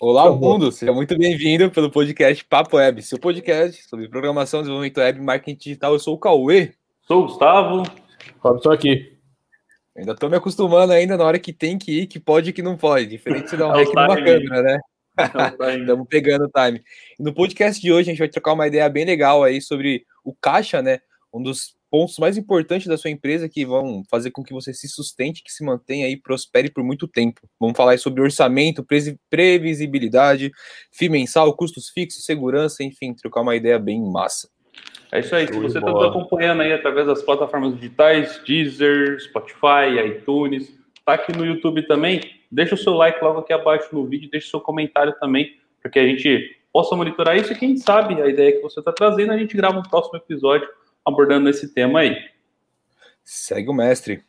Olá, mundo! Seja muito bem-vindo pelo podcast Papo Web, seu podcast sobre programação, desenvolvimento web, marketing digital. Eu sou o Cauê. Sou o Gustavo. Estou aqui. Ainda estou me acostumando ainda na hora que tem que ir, que pode e que não pode. Diferente de dar um é rec numa câmera, né? Estamos pegando o time. no podcast de hoje a gente vai trocar uma ideia bem legal aí sobre o caixa, né? Um dos pontos mais importantes da sua empresa que vão fazer com que você se sustente, que se mantenha e prospere por muito tempo. Vamos falar sobre orçamento, previsibilidade, FII mensal, custos fixos, segurança, enfim, trocar uma ideia bem massa. É isso aí. Se você está nos acompanhando aí através das plataformas digitais, Deezer, Spotify, iTunes, tá aqui no YouTube também, deixa o seu like logo aqui abaixo no vídeo, deixa o seu comentário também, para que a gente possa monitorar isso e quem sabe a ideia que você está trazendo, a gente grava um próximo episódio abordando esse tema aí. Segue o mestre.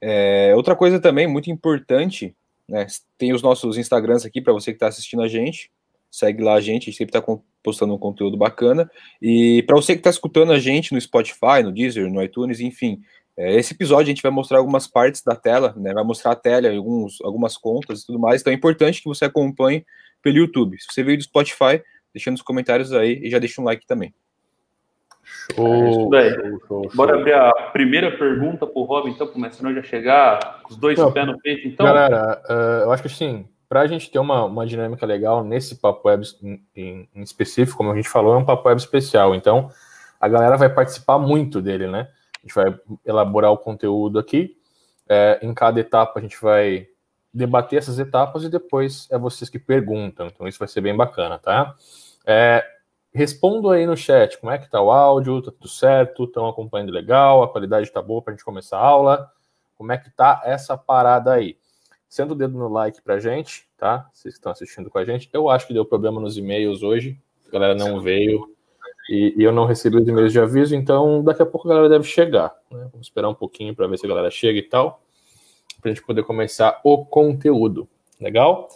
É, outra coisa também muito importante, né? Tem os nossos Instagrams aqui para você que está assistindo a gente. Segue lá a gente, a gente sempre está postando um conteúdo bacana. E para você que está escutando a gente no Spotify, no Deezer, no iTunes, enfim, é, esse episódio a gente vai mostrar algumas partes da tela, né? Vai mostrar a tela, alguns, algumas contas e tudo mais. Então é importante que você acompanhe pelo YouTube. Se você veio do Spotify, deixa nos comentários aí e já deixa um like também. Show, é show, show, Bora abrir a primeira pergunta para o Robin, então, para o Mestre já chegar os dois Não, pés no peito, então. Galera, uh, eu acho que assim, para a gente ter uma, uma dinâmica legal nesse papo web em, em, específico, como a gente falou, é um papo web especial. Então, a galera vai participar muito dele, né? A gente vai elaborar o conteúdo aqui. É, em cada etapa a gente vai debater essas etapas e depois é vocês que perguntam. Então, isso vai ser bem bacana, tá? É, respondo aí no chat, como é que tá o áudio, tá tudo certo, estão acompanhando legal, a qualidade tá boa para a gente começar a aula, como é que tá essa parada aí? Sendo o dedo no like pra gente, tá? Vocês que estão assistindo com a gente, eu acho que deu problema nos e-mails hoje, a galera não veio e, e eu não recebi os e-mails de aviso, então daqui a pouco a galera deve chegar, né? Vamos esperar um pouquinho para ver se a galera chega e tal, para a gente poder começar o conteúdo, legal?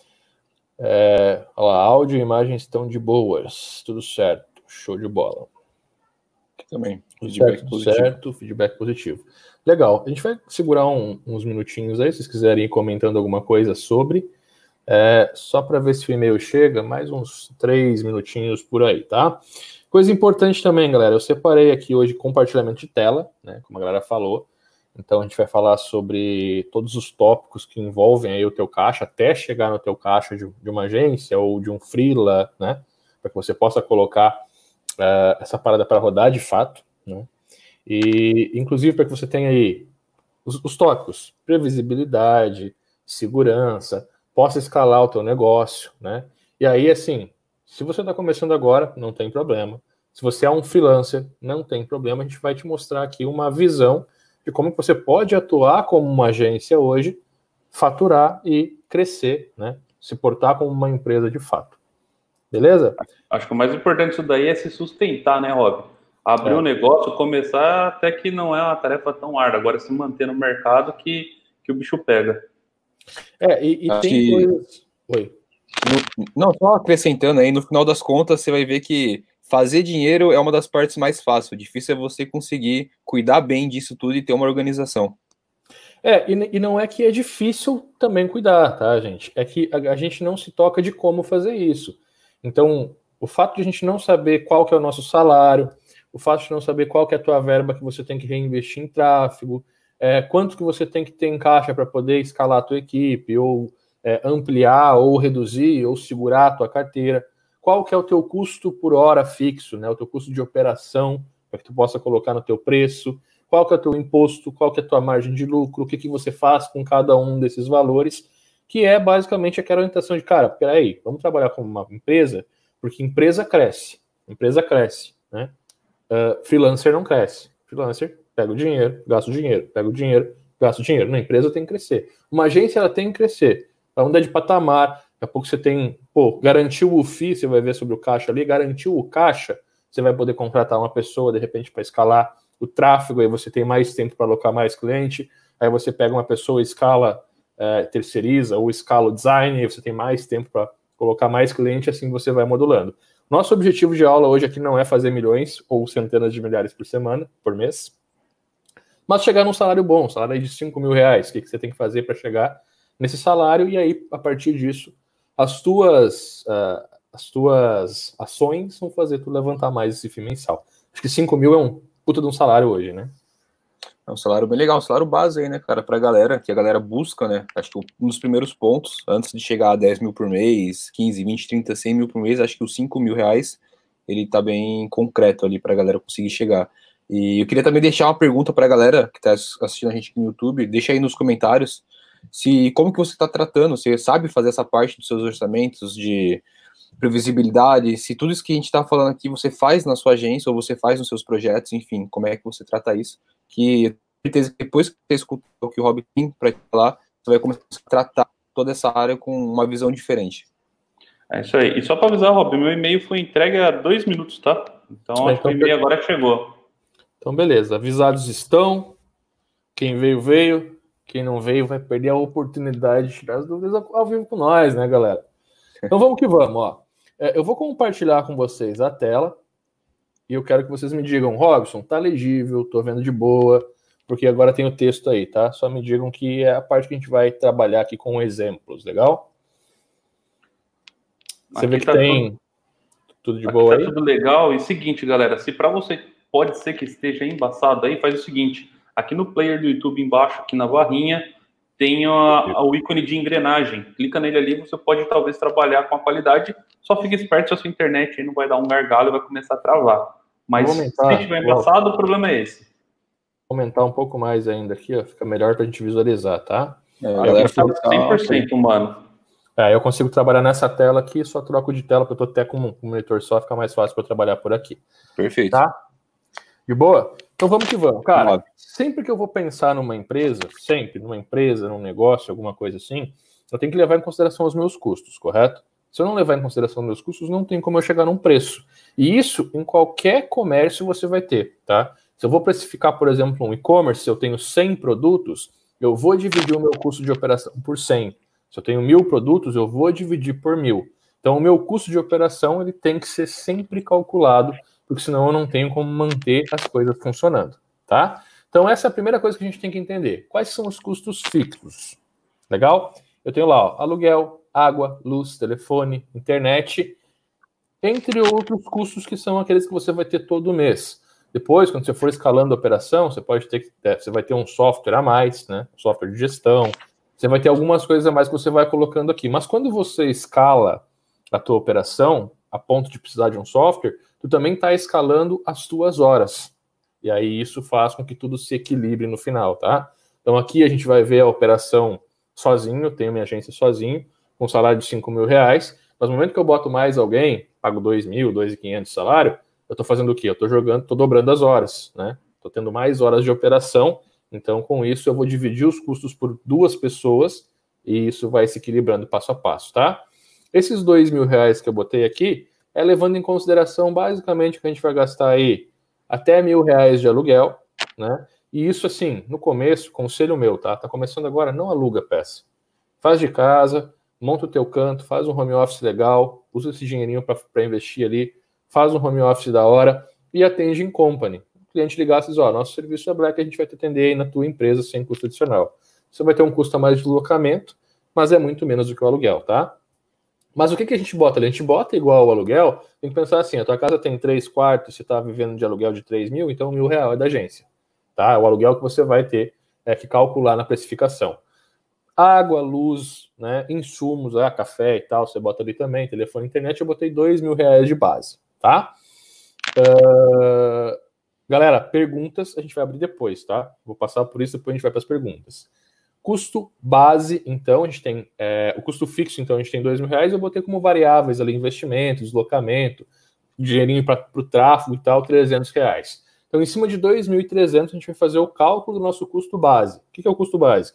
É, olha lá, áudio e imagem estão de boas, tudo certo, show de bola. Também, feedback certo, positivo. certo, feedback positivo. Legal, a gente vai segurar um, uns minutinhos aí, se vocês quiserem ir comentando alguma coisa sobre, é, só para ver se o e-mail chega, mais uns três minutinhos por aí, tá? Coisa importante também, galera, eu separei aqui hoje compartilhamento de tela, né, como a galera falou, então a gente vai falar sobre todos os tópicos que envolvem aí o teu caixa até chegar no teu caixa de, de uma agência ou de um freela, né? Para que você possa colocar uh, essa parada para rodar de fato, né? E inclusive para que você tenha aí os, os tópicos, previsibilidade, segurança, possa escalar o teu negócio, né? E aí, assim, se você está começando agora, não tem problema. Se você é um freelancer, não tem problema. A gente vai te mostrar aqui uma visão de como você pode atuar como uma agência hoje, faturar e crescer, né? Se portar como uma empresa de fato. Beleza? Acho que o mais importante disso daí é se sustentar, né, Rob? Abrir é. um negócio, começar até que não é uma tarefa tão árdua, agora se manter no mercado que, que o bicho pega. É, e, e tem que... coisas. Oi. não, só acrescentando aí, no final das contas, você vai ver que fazer dinheiro é uma das partes mais fáceis. O difícil é você conseguir cuidar bem disso tudo e ter uma organização. É, e, e não é que é difícil também cuidar, tá, gente? É que a, a, gente não se toca de como fazer isso. Então, o fato de a gente não saber qual que é o nosso salário, o fato de não saber qual que é a tua verba que você tem que reinvestir em tráfego, é, quanto que você tem que ter em caixa para poder escalar a tua equipe, ou é, ampliar, ou reduzir, ou segurar a tua carteira qual que é o teu custo por hora fixo, né? O teu custo de operação, para que tu possa colocar no teu preço, qual que é o teu imposto, qual que é a tua margem de lucro, o que, que você faz com cada um desses valores, que é basicamente aquela orientação de, cara, peraí, vamos trabalhar como uma empresa, porque empresa cresce, empresa cresce, né? Uh, freelancer não cresce. Freelancer pega o dinheiro, gasta o dinheiro, pega o dinheiro, gasta o dinheiro. Na empresa tem que crescer. Uma agência ela tem que crescer. Para mudar de patamar, Daqui a pouco você tem, pô, garantiu o FII, você vai ver sobre o caixa ali, garantiu o caixa, você vai poder contratar uma pessoa, de repente, para escalar o tráfego, aí você tem mais tempo para alocar mais cliente, aí você pega uma pessoa, escala, é, terceiriza, ou escala o design, aí você tem mais tempo para colocar mais cliente, assim você vai modulando. Nosso objetivo de aula hoje aqui não é fazer milhões ou centenas de milhares por semana, por mês, mas chegar num salário bom, salário de 5 mil reais. O que, que você tem que fazer para chegar nesse salário? E aí, a partir disso, as tuas, uh, as tuas ações vão fazer tu levantar mais esse FII mensal. Acho que 5 mil é um puta de um salário hoje, né? É um salário bem legal, um salário base aí, né, cara, pra galera, que a galera busca, né? Acho que um dos primeiros pontos, antes de chegar a 10 mil por mês, 15, 20, 30, 100 mil por mês, acho que os 5 mil reais, ele tá bem concreto ali pra galera conseguir chegar. E eu queria também deixar uma pergunta pra galera que tá assistindo a gente aqui no YouTube, deixa aí nos comentários se como que você está tratando, você sabe fazer essa parte dos seus orçamentos de previsibilidade, se tudo isso que a gente está falando aqui você faz na sua agência ou você faz nos seus projetos, enfim, como é que você trata isso? Que eu tenho certeza que depois que você escutou o que o Rob tem para falar, você vai começar a tratar toda essa área com uma visão diferente. É isso aí. E só para avisar, Rob, meu e-mail foi entregue há dois minutos, tá? Então, acho que o então, e-mail agora chegou. Então, beleza. Avisados estão. Quem veio, veio. Quem não veio vai perder a oportunidade de tirar as dúvidas ao vivo com nós, né, galera? Então vamos que vamos, ó. É, eu vou compartilhar com vocês a tela e eu quero que vocês me digam, Robson, tá legível, tô vendo de boa, porque agora tem o texto aí, tá? Só me digam que é a parte que a gente vai trabalhar aqui com exemplos, legal? Você aqui vê que tá tem tudo, tudo de boa tá aí? Tudo legal. E seguinte, galera, se para você pode ser que esteja embaçado aí, faz o seguinte, Aqui no player do YouTube embaixo, aqui na barrinha, tem a, a, o ícone de engrenagem. Clica nele ali, você pode talvez trabalhar com a qualidade. Só fique esperto se a sua internet aí não vai dar um gargalo e vai começar a travar. Mas aumentar, se estiver embaçado, o problema é esse. Vou aumentar um pouco mais ainda aqui, ó, fica melhor para a gente visualizar, tá? É, a galera 100% humano. É, eu consigo trabalhar nessa tela aqui, só troco de tela, porque eu estou até com um monitor só, fica mais fácil para trabalhar por aqui. Perfeito. Tá? De boa? Então vamos que vamos. Cara, sempre que eu vou pensar numa empresa, sempre, numa empresa, num negócio, alguma coisa assim, eu tenho que levar em consideração os meus custos, correto? Se eu não levar em consideração os meus custos, não tem como eu chegar num preço. E isso em qualquer comércio você vai ter, tá? Se eu vou precificar, por exemplo, um e-commerce, se eu tenho 100 produtos, eu vou dividir o meu custo de operação por 100. Se eu tenho mil produtos, eu vou dividir por mil. Então, o meu custo de operação ele tem que ser sempre calculado porque senão eu não tenho como manter as coisas funcionando, tá? Então essa é a primeira coisa que a gente tem que entender. Quais são os custos fixos? Legal? Eu tenho lá, ó, aluguel, água, luz, telefone, internet, entre outros custos que são aqueles que você vai ter todo mês. Depois, quando você for escalando a operação, você pode ter, é, você vai ter um software a mais, né? Software de gestão. Você vai ter algumas coisas a mais que você vai colocando aqui. Mas quando você escala a tua operação a ponto de precisar de um software, tu também está escalando as tuas horas. E aí isso faz com que tudo se equilibre no final, tá? Então aqui a gente vai ver a operação sozinho, eu tenho minha agência sozinho, com salário de 5 mil reais, mas no momento que eu boto mais alguém, pago 2 mil, 2.500 de salário, eu estou fazendo o quê? Eu estou jogando, estou dobrando as horas, né? Estou tendo mais horas de operação, então com isso eu vou dividir os custos por duas pessoas e isso vai se equilibrando passo a passo, tá? Esses dois mil reais que eu botei aqui, é levando em consideração basicamente que a gente vai gastar aí até mil reais de aluguel, né? E isso, assim, no começo, conselho meu, tá? Tá começando agora, não aluga peça. Faz de casa, monta o teu canto, faz um home office legal, usa esse dinheirinho para investir ali, faz um home office da hora e atende em company. O cliente ligar e diz, ó, nosso serviço é Black, a gente vai te atender aí na tua empresa sem custo adicional. Você vai ter um custo a mais de deslocamento, mas é muito menos do que o aluguel, tá? Mas o que, que a gente bota ali? A gente bota igual o aluguel, tem que pensar assim, a tua casa tem três quartos, você está vivendo de aluguel de 3 mil, então mil real é da agência. Tá? O aluguel que você vai ter é que calcular na precificação. Água, luz, né, insumos, ah, café e tal, você bota ali também, telefone, internet, eu botei dois mil reais de base, tá? Uh, galera, perguntas a gente vai abrir depois, tá? Vou passar por isso, depois a gente vai para as perguntas. Custo base, então, a gente tem é, o custo fixo, então a gente tem dois mil reais, eu botei como variáveis ali investimento, deslocamento, dinheirinho para o tráfego e tal, 300 reais. Então, em cima de 2.300, a gente vai fazer o cálculo do nosso custo base. O que é o custo base?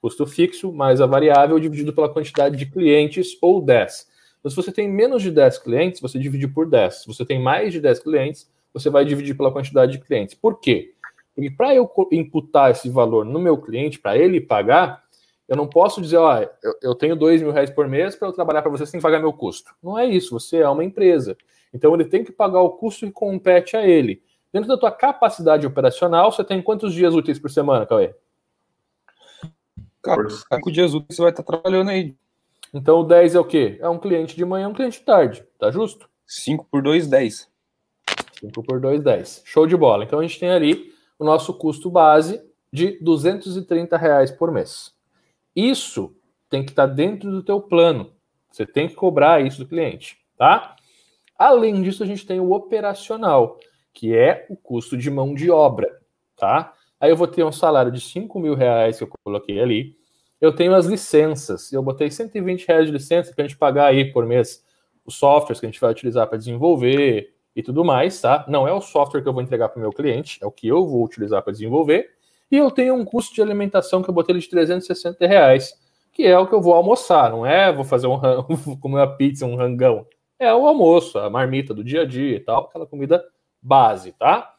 Custo fixo mais a variável dividido pela quantidade de clientes ou 10. Então, se você tem menos de 10 clientes, você divide por 10. Se você tem mais de 10 clientes, você vai dividir pela quantidade de clientes. Por quê? Porque para eu imputar esse valor no meu cliente, para ele pagar, eu não posso dizer, ó, eu, eu tenho dois mil reais por mês para eu trabalhar para você sem pagar meu custo. Não é isso, você é uma empresa. Então ele tem que pagar o custo que compete a ele. Dentro da tua capacidade operacional, você tem quantos dias úteis por semana, Cauê? Cara, cinco dias úteis você vai estar trabalhando aí. Então o 10 é o quê? É um cliente de manhã, um cliente de tarde, tá justo? 5 por 2, 10. 5 por 2, 10. Show de bola. Então a gente tem ali o nosso custo base de 230 reais por mês. Isso tem que estar dentro do teu plano. Você tem que cobrar isso do cliente, tá? Além disso, a gente tem o operacional, que é o custo de mão de obra, tá? Aí eu vou ter um salário de 5 mil reais que eu coloquei ali. Eu tenho as licenças. Eu botei 120 reais de licença para a gente pagar aí por mês os softwares que a gente vai utilizar para desenvolver e tudo mais, tá? Não é o software que eu vou entregar para o meu cliente, é o que eu vou utilizar para desenvolver. E eu tenho um custo de alimentação que eu botei de 360 reais, que é o que eu vou almoçar, não é vou fazer um comer uma pizza, um rangão. É o almoço, a marmita do dia a dia e tal, aquela comida base, tá?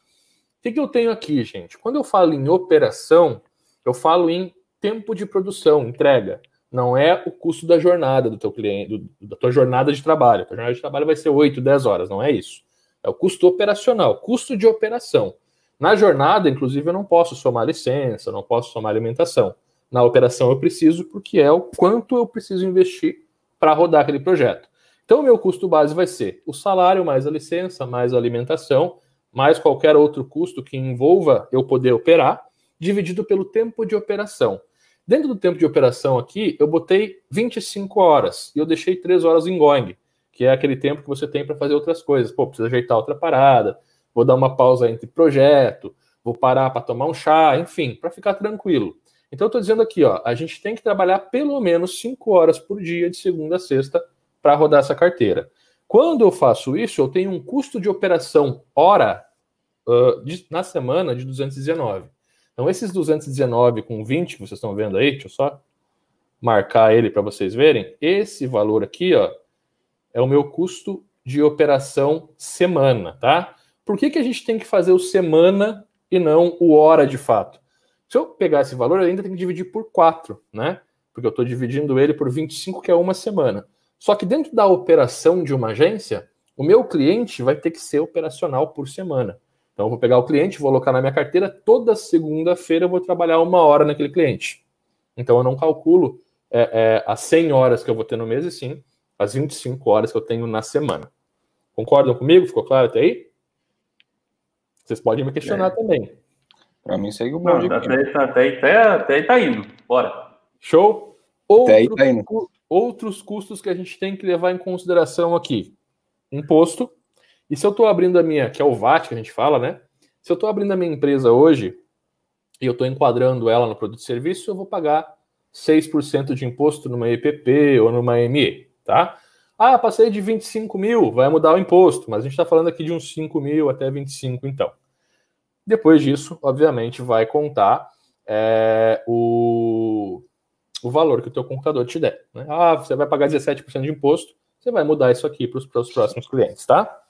O que, que eu tenho aqui, gente? Quando eu falo em operação, eu falo em tempo de produção, entrega. Não é o custo da jornada do teu cliente, do, da tua jornada de trabalho. A tua jornada de trabalho vai ser 8, 10 horas, não é isso. É o custo operacional, custo de operação. Na jornada, inclusive, eu não posso somar licença, não posso somar alimentação. Na operação eu preciso, porque é o quanto eu preciso investir para rodar aquele projeto. Então, o meu custo base vai ser o salário mais a licença, mais a alimentação, mais qualquer outro custo que envolva eu poder operar, dividido pelo tempo de operação. Dentro do tempo de operação aqui, eu botei 25 horas e eu deixei 3 horas em going, que é aquele tempo que você tem para fazer outras coisas. Pô, precisa ajeitar outra parada, vou dar uma pausa entre projeto, vou parar para tomar um chá, enfim, para ficar tranquilo. Então, eu estou dizendo aqui, ó, a gente tem que trabalhar pelo menos 5 horas por dia, de segunda a sexta, para rodar essa carteira. Quando eu faço isso, eu tenho um custo de operação hora uh, de, na semana de 219. Então, esses 219 com 20 que vocês estão vendo aí, deixa eu só marcar ele para vocês verem. Esse valor aqui, ó, é o meu custo de operação semana, tá? Por que, que a gente tem que fazer o semana e não o hora de fato? Se eu pegar esse valor, eu ainda tenho que dividir por 4, né? Porque eu estou dividindo ele por 25, que é uma semana. Só que dentro da operação de uma agência, o meu cliente vai ter que ser operacional por semana. Então, eu vou pegar o cliente, vou colocar na minha carteira, toda segunda-feira eu vou trabalhar uma hora naquele cliente. Então, eu não calculo é, é, as 100 horas que eu vou ter no mês, e sim as 25 horas que eu tenho na semana. Concordam comigo? Ficou claro até aí? Vocês podem me questionar é. também. Para mim segue o bonde. Até, até, até, até aí tá indo. Bora. Show? Outro, até aí tá indo. Outros custos que a gente tem que levar em consideração aqui. Imposto. E se eu estou abrindo a minha, que é o VAT que a gente fala, né? Se eu estou abrindo a minha empresa hoje e eu estou enquadrando ela no produto e serviço, eu vou pagar 6% de imposto numa EPP ou numa ME, tá? Ah, passei de 25 mil, vai mudar o imposto, mas a gente está falando aqui de uns 5 mil até 25, então. Depois disso, obviamente, vai contar é, o, o valor que o teu computador te der. Né? Ah, você vai pagar 17% de imposto, você vai mudar isso aqui para os próximos clientes, tá?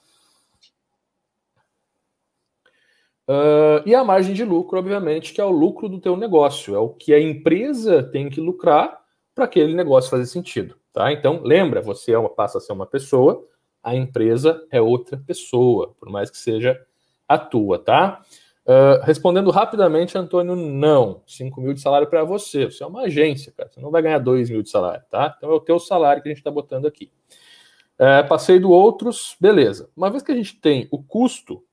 Uh, e a margem de lucro, obviamente, que é o lucro do teu negócio, é o que a empresa tem que lucrar para aquele negócio fazer sentido. Tá? Então, lembra, você é uma, passa a ser uma pessoa, a empresa é outra pessoa, por mais que seja a tua, tá? Uh, respondendo rapidamente, Antônio, não. 5 mil de salário para você. Você é uma agência, cara. Você não vai ganhar 2 mil de salário, tá? Então é o teu salário que a gente está botando aqui. Uh, passei do outros, beleza. Uma vez que a gente tem o custo,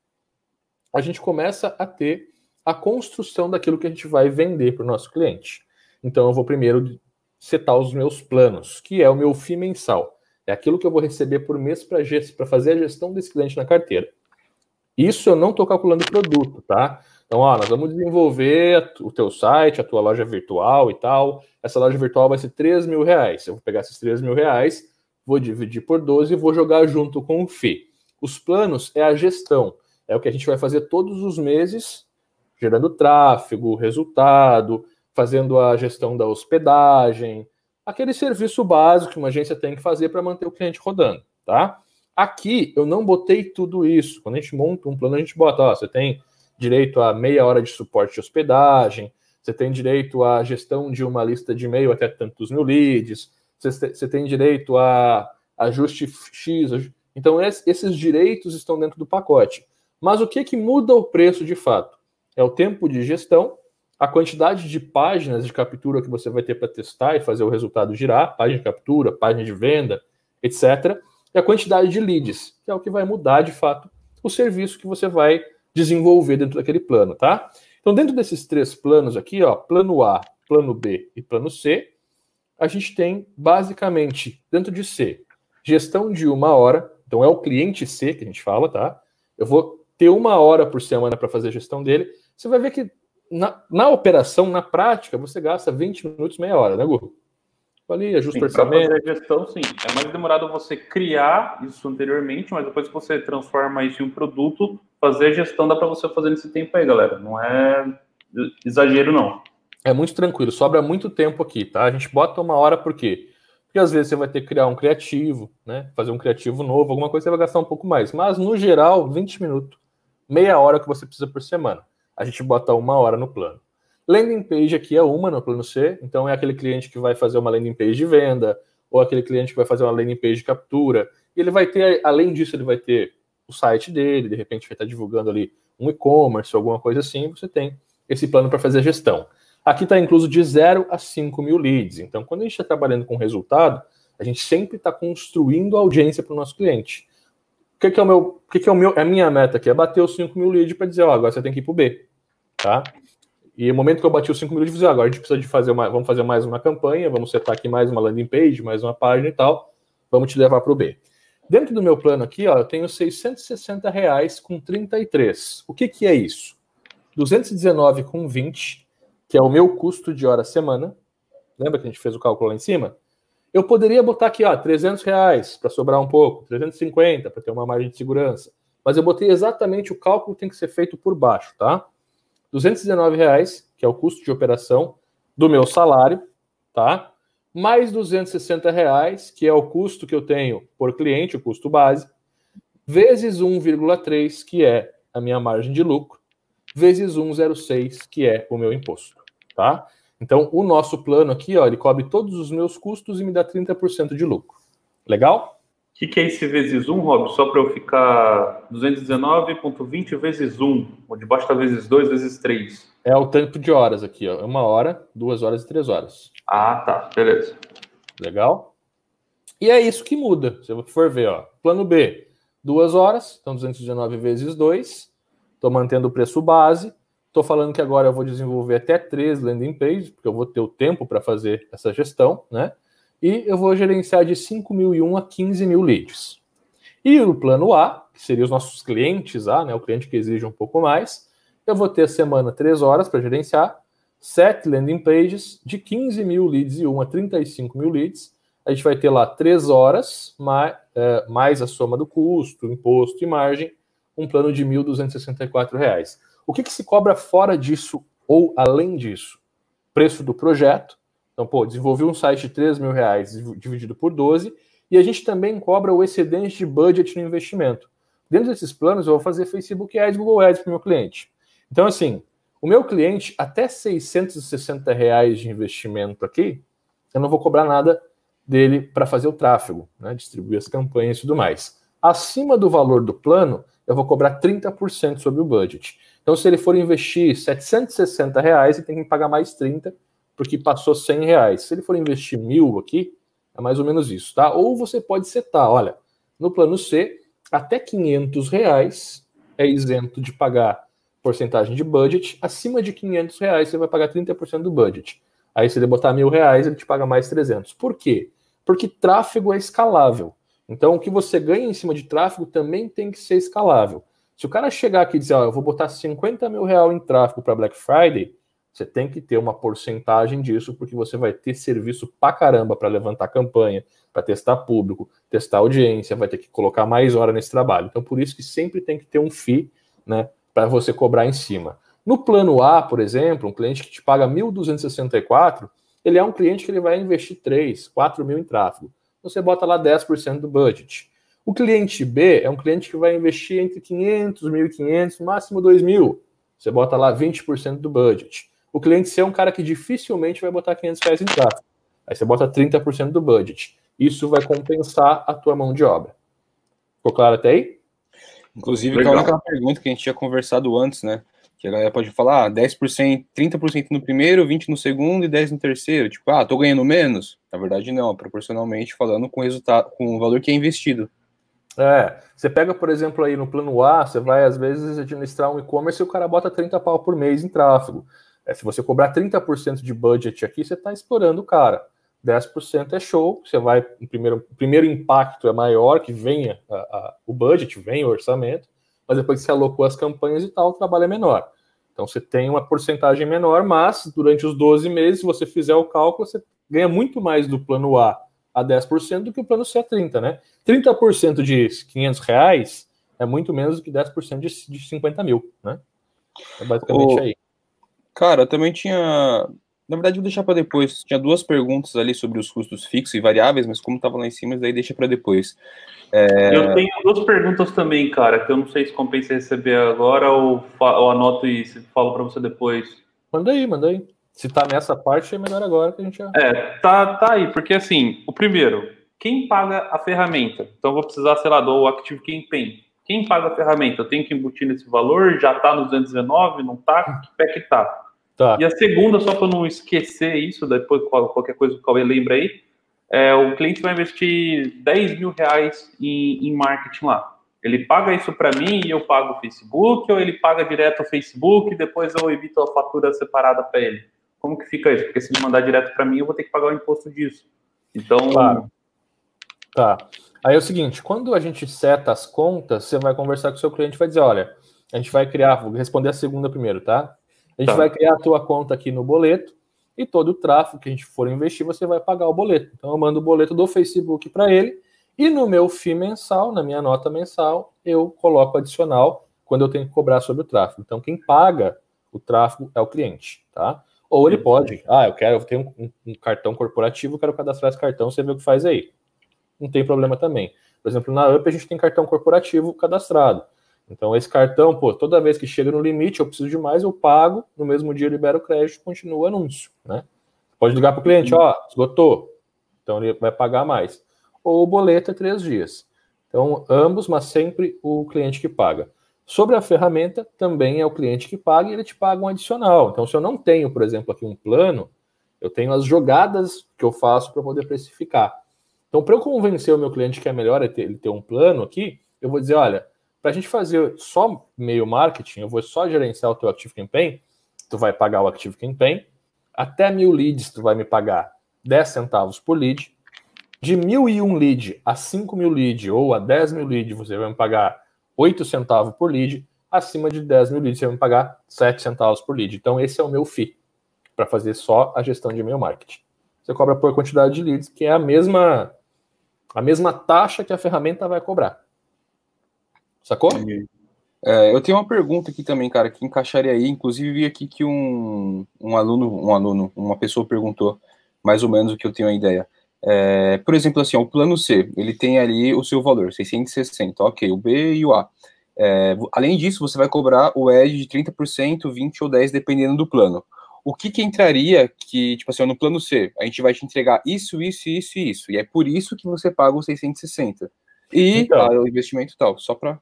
a gente começa a ter a construção daquilo que a gente vai vender para o nosso cliente. Então eu vou primeiro setar os meus planos, que é o meu FII mensal. É aquilo que eu vou receber por mês para fazer a gestão desse cliente na carteira. Isso eu não estou calculando produto, tá? Então, ó, nós vamos desenvolver o teu site, a tua loja virtual e tal. Essa loja virtual vai ser 3 mil reais. Eu vou pegar esses 3 mil reais, vou dividir por 12 e vou jogar junto com o FII. Os planos é a gestão. É o que a gente vai fazer todos os meses, gerando tráfego, resultado, fazendo a gestão da hospedagem, aquele serviço básico que uma agência tem que fazer para manter o cliente rodando, tá? Aqui eu não botei tudo isso. Quando a gente monta um plano, a gente bota, ó, você tem direito a meia hora de suporte de hospedagem, você tem direito à gestão de uma lista de e-mail até tantos mil leads, você tem direito a ajuste X. Então, esses direitos estão dentro do pacote. Mas o que, que muda o preço de fato? É o tempo de gestão a quantidade de páginas de captura que você vai ter para testar e fazer o resultado girar, página de captura, página de venda, etc. E a quantidade de leads, que é o que vai mudar de fato o serviço que você vai desenvolver dentro daquele plano, tá? Então, dentro desses três planos aqui, ó, plano A, plano B e plano C, a gente tem basicamente dentro de C, gestão de uma hora, então é o cliente C que a gente fala, tá? Eu vou ter uma hora por semana para fazer a gestão dele. Você vai ver que na, na, operação, na prática, você gasta 20 minutos, meia hora, né, Gu? Ali, ajusta o orçamento. Fazer a gestão, sim. É mais demorado você criar isso anteriormente, mas depois que você transforma isso em um produto, fazer a gestão dá para você fazer nesse tempo aí, galera. Não é exagero, não. É muito tranquilo, sobra muito tempo aqui, tá? A gente bota uma hora por quê? Porque às vezes você vai ter que criar um criativo, né? Fazer um criativo novo, alguma coisa você vai gastar um pouco mais. Mas, no geral, 20 minutos, meia hora que você precisa por semana a gente bota uma hora no plano. Landing page aqui é uma no plano C, então é aquele cliente que vai fazer uma landing page de venda, ou aquele cliente que vai fazer uma landing page de captura. E ele vai ter, além disso, ele vai ter o site dele, de repente vai estar divulgando ali um e-commerce, alguma coisa assim, você tem esse plano para fazer a gestão. Aqui está incluso de 0 a 5 mil leads. Então, quando a gente está trabalhando com resultado, a gente sempre está construindo audiência para o nosso cliente. O que, que, é o meu, o que, que é o meu, é a minha meta aqui? É bater os 5 mil leads para dizer, ó, agora você tem que ir para o B, tá? E no momento que eu bati os 5 mil leads, eu agora a gente precisa de fazer uma, vamos fazer mais uma campanha, vamos setar aqui mais uma landing page, mais uma página e tal, vamos te levar para o B. Dentro do meu plano aqui, ó, eu tenho 660 reais com 33. O que que é isso? 219 com 20, que é o meu custo de hora semana. Lembra que a gente fez o cálculo lá em cima? Eu poderia botar aqui, ó, 300 reais para sobrar um pouco, 350 para ter uma margem de segurança. Mas eu botei exatamente o cálculo que tem que ser feito por baixo, tá? 219 reais, que é o custo de operação do meu salário, tá? Mais 260 reais, que é o custo que eu tenho por cliente, o custo base, vezes 1,3, que é a minha margem de lucro, vezes 1,06, que é o meu imposto, tá? Então, o nosso plano aqui, ó, ele cobre todos os meus custos e me dá 30% de lucro. Legal? O que, que, é esse vezes 1, Rob? Só para eu ficar 219,20 vezes 1, ou debaixo está vezes 2 vezes 3. É o tempo de horas aqui, ó. Uma hora, duas horas e três horas. Ah, tá. Beleza. Legal? E é isso que muda. Se você for ver, ó. Plano B, duas horas, então 219 vezes 2. Estou mantendo o preço base. Estou falando que agora eu vou desenvolver até três landing pages, porque eu vou ter o tempo para fazer essa gestão, né? E eu vou gerenciar de 5.001 a 15 mil leads. E o plano A, que seria os nossos clientes A, né? O cliente que exige um pouco mais, eu vou ter a semana três horas para gerenciar, sete landing pages de 15 mil leads e 1 a 35 mil leads. A gente vai ter lá três horas, mais, é, mais a soma do custo, imposto e margem, um plano de R$ 1.264. O que, que se cobra fora disso ou além disso? Preço do projeto. Então, pô, desenvolvi um site de 3 mil reais dividido por 12 e a gente também cobra o excedente de budget no investimento. Dentro desses planos, eu vou fazer Facebook Ads, Google Ads para o meu cliente. Então, assim, o meu cliente, até 660 reais de investimento aqui, eu não vou cobrar nada dele para fazer o tráfego, né, distribuir as campanhas e tudo mais. Acima do valor do plano, eu vou cobrar 30% sobre o budget. Então, se ele for investir 760 reais, ele tem que pagar mais 30, porque passou 100 reais. Se ele for investir mil aqui, é mais ou menos isso, tá? Ou você pode setar, olha, no plano C, até 500 reais é isento de pagar porcentagem de budget. Acima de 500 reais, você vai pagar 30% do budget. Aí, se ele botar mil reais, ele te paga mais 300. Por quê? Porque tráfego é escalável. Então, o que você ganha em cima de tráfego também tem que ser escalável. Se o cara chegar aqui e dizer, ó, eu vou botar 50 mil reais em tráfego para Black Friday, você tem que ter uma porcentagem disso, porque você vai ter serviço pra caramba para levantar campanha, para testar público, testar audiência, vai ter que colocar mais hora nesse trabalho. Então, por isso que sempre tem que ter um FII, né, para você cobrar em cima. No plano A, por exemplo, um cliente que te paga 1.264, ele é um cliente que ele vai investir 3, 4 mil em tráfego. Você bota lá 10% do budget. O cliente B é um cliente que vai investir entre 500, 1.500, máximo 2.000. Você bota lá 20% do budget. O cliente C é um cara que dificilmente vai botar 500 reais em tráfego. Aí você bota 30% do budget. Isso vai compensar a tua mão de obra. Ficou claro até aí? Inclusive, Legal. aquela pergunta que a gente tinha conversado antes, né? Que a galera pode falar, ah, 10%, 30% no primeiro, 20% no segundo e 10% no terceiro. Tipo, ah, tô ganhando menos? Na verdade, não, proporcionalmente falando com o resultado, com o valor que é investido. É, você pega, por exemplo, aí no plano A, você vai às vezes administrar um e-commerce e o cara bota 30 pau por mês em tráfego. É, se você cobrar 30% de budget aqui, você está explorando o cara. 10% é show, você vai, o primeiro, o primeiro impacto é maior, que venha a, a, o budget, vem o orçamento, mas depois que você alocou as campanhas e tal, o trabalho é menor. Então você tem uma porcentagem menor, mas durante os 12 meses, se você fizer o cálculo, você ganha muito mais do plano A a 10% do que o plano C a 30%, né? 30% de 500 reais é muito menos do que 10% de, de 50 mil, né? É basicamente aí. Cara, eu também tinha na verdade, vou deixar para depois. Tinha duas perguntas ali sobre os custos fixos e variáveis, mas como estava lá em cima, daí deixa para depois. É... Eu tenho duas perguntas também, cara, que eu não sei se compensa receber agora ou, ou anoto e falo para você depois. Manda aí, manda aí. Se tá nessa parte, é melhor agora que a gente já. É, tá, tá aí, porque assim, o primeiro, quem paga a ferramenta? Então, vou precisar, sei lá, do Active Campaign. Quem paga a ferramenta? Eu tenho que embutir nesse valor? Já tá no 219? Não tá? Que pé que tá? Tá. E a segunda, só para não esquecer isso, depois qualquer coisa que o Cauê lembra aí, é, o cliente vai investir 10 mil reais em, em marketing lá. Ele paga isso para mim e eu pago o Facebook, ou ele paga direto o Facebook e depois eu evito a fatura separada para ele? Como que fica isso? Porque se ele mandar direto para mim, eu vou ter que pagar o imposto disso. Então. Claro. Tá. Aí é o seguinte: quando a gente seta as contas, você vai conversar com o seu cliente e vai dizer: olha, a gente vai criar, vou responder a segunda primeiro, tá? A gente tá. vai criar a tua conta aqui no boleto e todo o tráfego que a gente for investir, você vai pagar o boleto. Então eu mando o boleto do Facebook para ele e no meu FII mensal, na minha nota mensal, eu coloco adicional quando eu tenho que cobrar sobre o tráfego. Então quem paga o tráfego é o cliente, tá? Ou ele pode, ah, eu quero, eu tenho um, um cartão corporativo, quero cadastrar esse cartão, você vê o que faz aí. Não tem problema também. Por exemplo, na UP a gente tem cartão corporativo cadastrado. Então, esse cartão, pô, toda vez que chega no limite, eu preciso de mais, eu pago, no mesmo dia eu libero o crédito, continua o anúncio, né? Pode ligar para o cliente, ó, esgotou. Então, ele vai pagar mais. Ou o boleto é três dias. Então, ambos, mas sempre o cliente que paga. Sobre a ferramenta, também é o cliente que paga e ele te paga um adicional. Então, se eu não tenho, por exemplo, aqui um plano, eu tenho as jogadas que eu faço para poder precificar. Então, para eu convencer o meu cliente que é melhor ele ter um plano aqui, eu vou dizer, olha, para a gente fazer só meio marketing, eu vou só gerenciar o teu Active Campaign, tu vai pagar o Active Campaign, até mil leads tu vai me pagar 10 centavos por lead, de mil e um lead a 5 mil lead ou a 10 mil lead você vai me pagar 8 centavos por lead, acima de 10 mil leads você vai me pagar 7 centavos por lead. Então esse é o meu FII, para fazer só a gestão de e-mail marketing. Você cobra por quantidade de leads, que é a mesma, a mesma taxa que a ferramenta vai cobrar. Sacou? É, eu tenho uma pergunta aqui também, cara, que encaixaria aí. Inclusive, vi aqui que um, um aluno, um aluno, uma pessoa perguntou mais ou menos o que eu tenho a ideia. É, por exemplo, assim, ó, o plano C, ele tem ali o seu valor, 660, ok, o B e o A. É, além disso, você vai cobrar o ED de 30%, 20% ou 10%, dependendo do plano. O que que entraria que, tipo assim, no plano C, a gente vai te entregar isso, isso, isso e isso, e é por isso que você paga os 660. E então, ah, o investimento tal, só para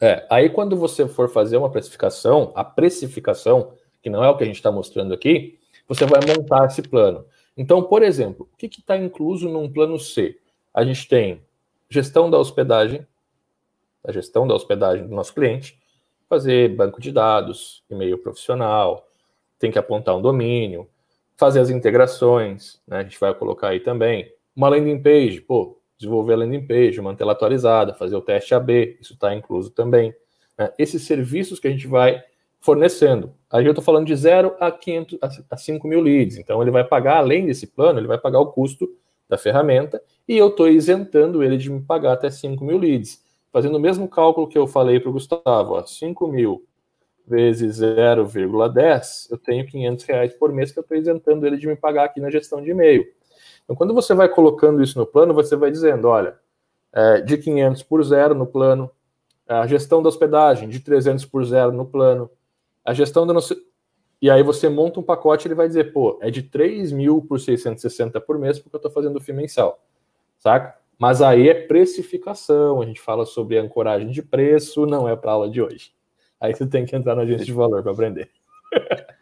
é, aí quando você for fazer uma precificação, a precificação, que não é o que a gente está mostrando aqui, você vai montar esse plano. Então, por exemplo, o que está incluso num plano C? A gente tem gestão da hospedagem, a gestão da hospedagem do nosso cliente, fazer banco de dados, e-mail profissional, tem que apontar um domínio, fazer as integrações, né? A gente vai colocar aí também uma landing page, pô, desenvolver a landing page, manter ela atualizada, fazer o teste AB, isso está incluso também. Né? Esses serviços que a gente vai fornecendo. Aí eu estou falando de 0 a, 500, a 5 mil leads. Então ele vai pagar, além desse plano, ele vai pagar o custo da ferramenta e eu estou isentando ele de me pagar até 5 mil leads. Fazendo o mesmo cálculo que eu falei para o Gustavo, ó, 5 mil vezes 0,10, eu tenho 500 reais por mês que eu estou isentando ele de me pagar aqui na gestão de e-mail. Então, quando você vai colocando isso no plano, você vai dizendo, olha, é, de 500 por zero no plano, a gestão da hospedagem de 300 por zero no plano, a gestão da... E aí você monta um pacote, ele vai dizer, pô, é de 3 mil por 660 por mês, porque eu estou fazendo o FII mensal, saca? Mas aí é precificação, a gente fala sobre ancoragem de preço, não é para aula de hoje. Aí você tem que entrar na agência de valor para aprender.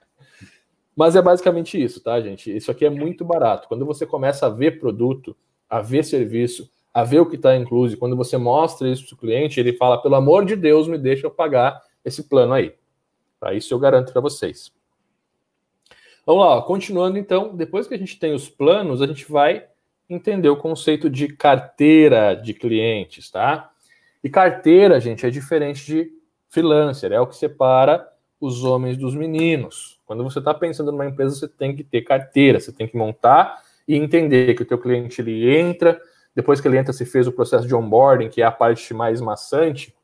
Mas é basicamente isso, tá, gente? Isso aqui é muito barato. Quando você começa a ver produto, a ver serviço, a ver o que está incluso, quando você mostra isso para o cliente, ele fala: pelo amor de Deus, me deixa eu pagar esse plano aí. Tá? Isso eu garanto para vocês. Vamos lá, ó. continuando então, depois que a gente tem os planos, a gente vai entender o conceito de carteira de clientes, tá? E carteira, gente, é diferente de freelancer, é o que separa os homens dos meninos. Quando você está pensando numa empresa, você tem que ter carteira, você tem que montar e entender que o teu cliente ele entra, depois que ele entra, se fez o processo de onboarding, que é a parte mais maçante,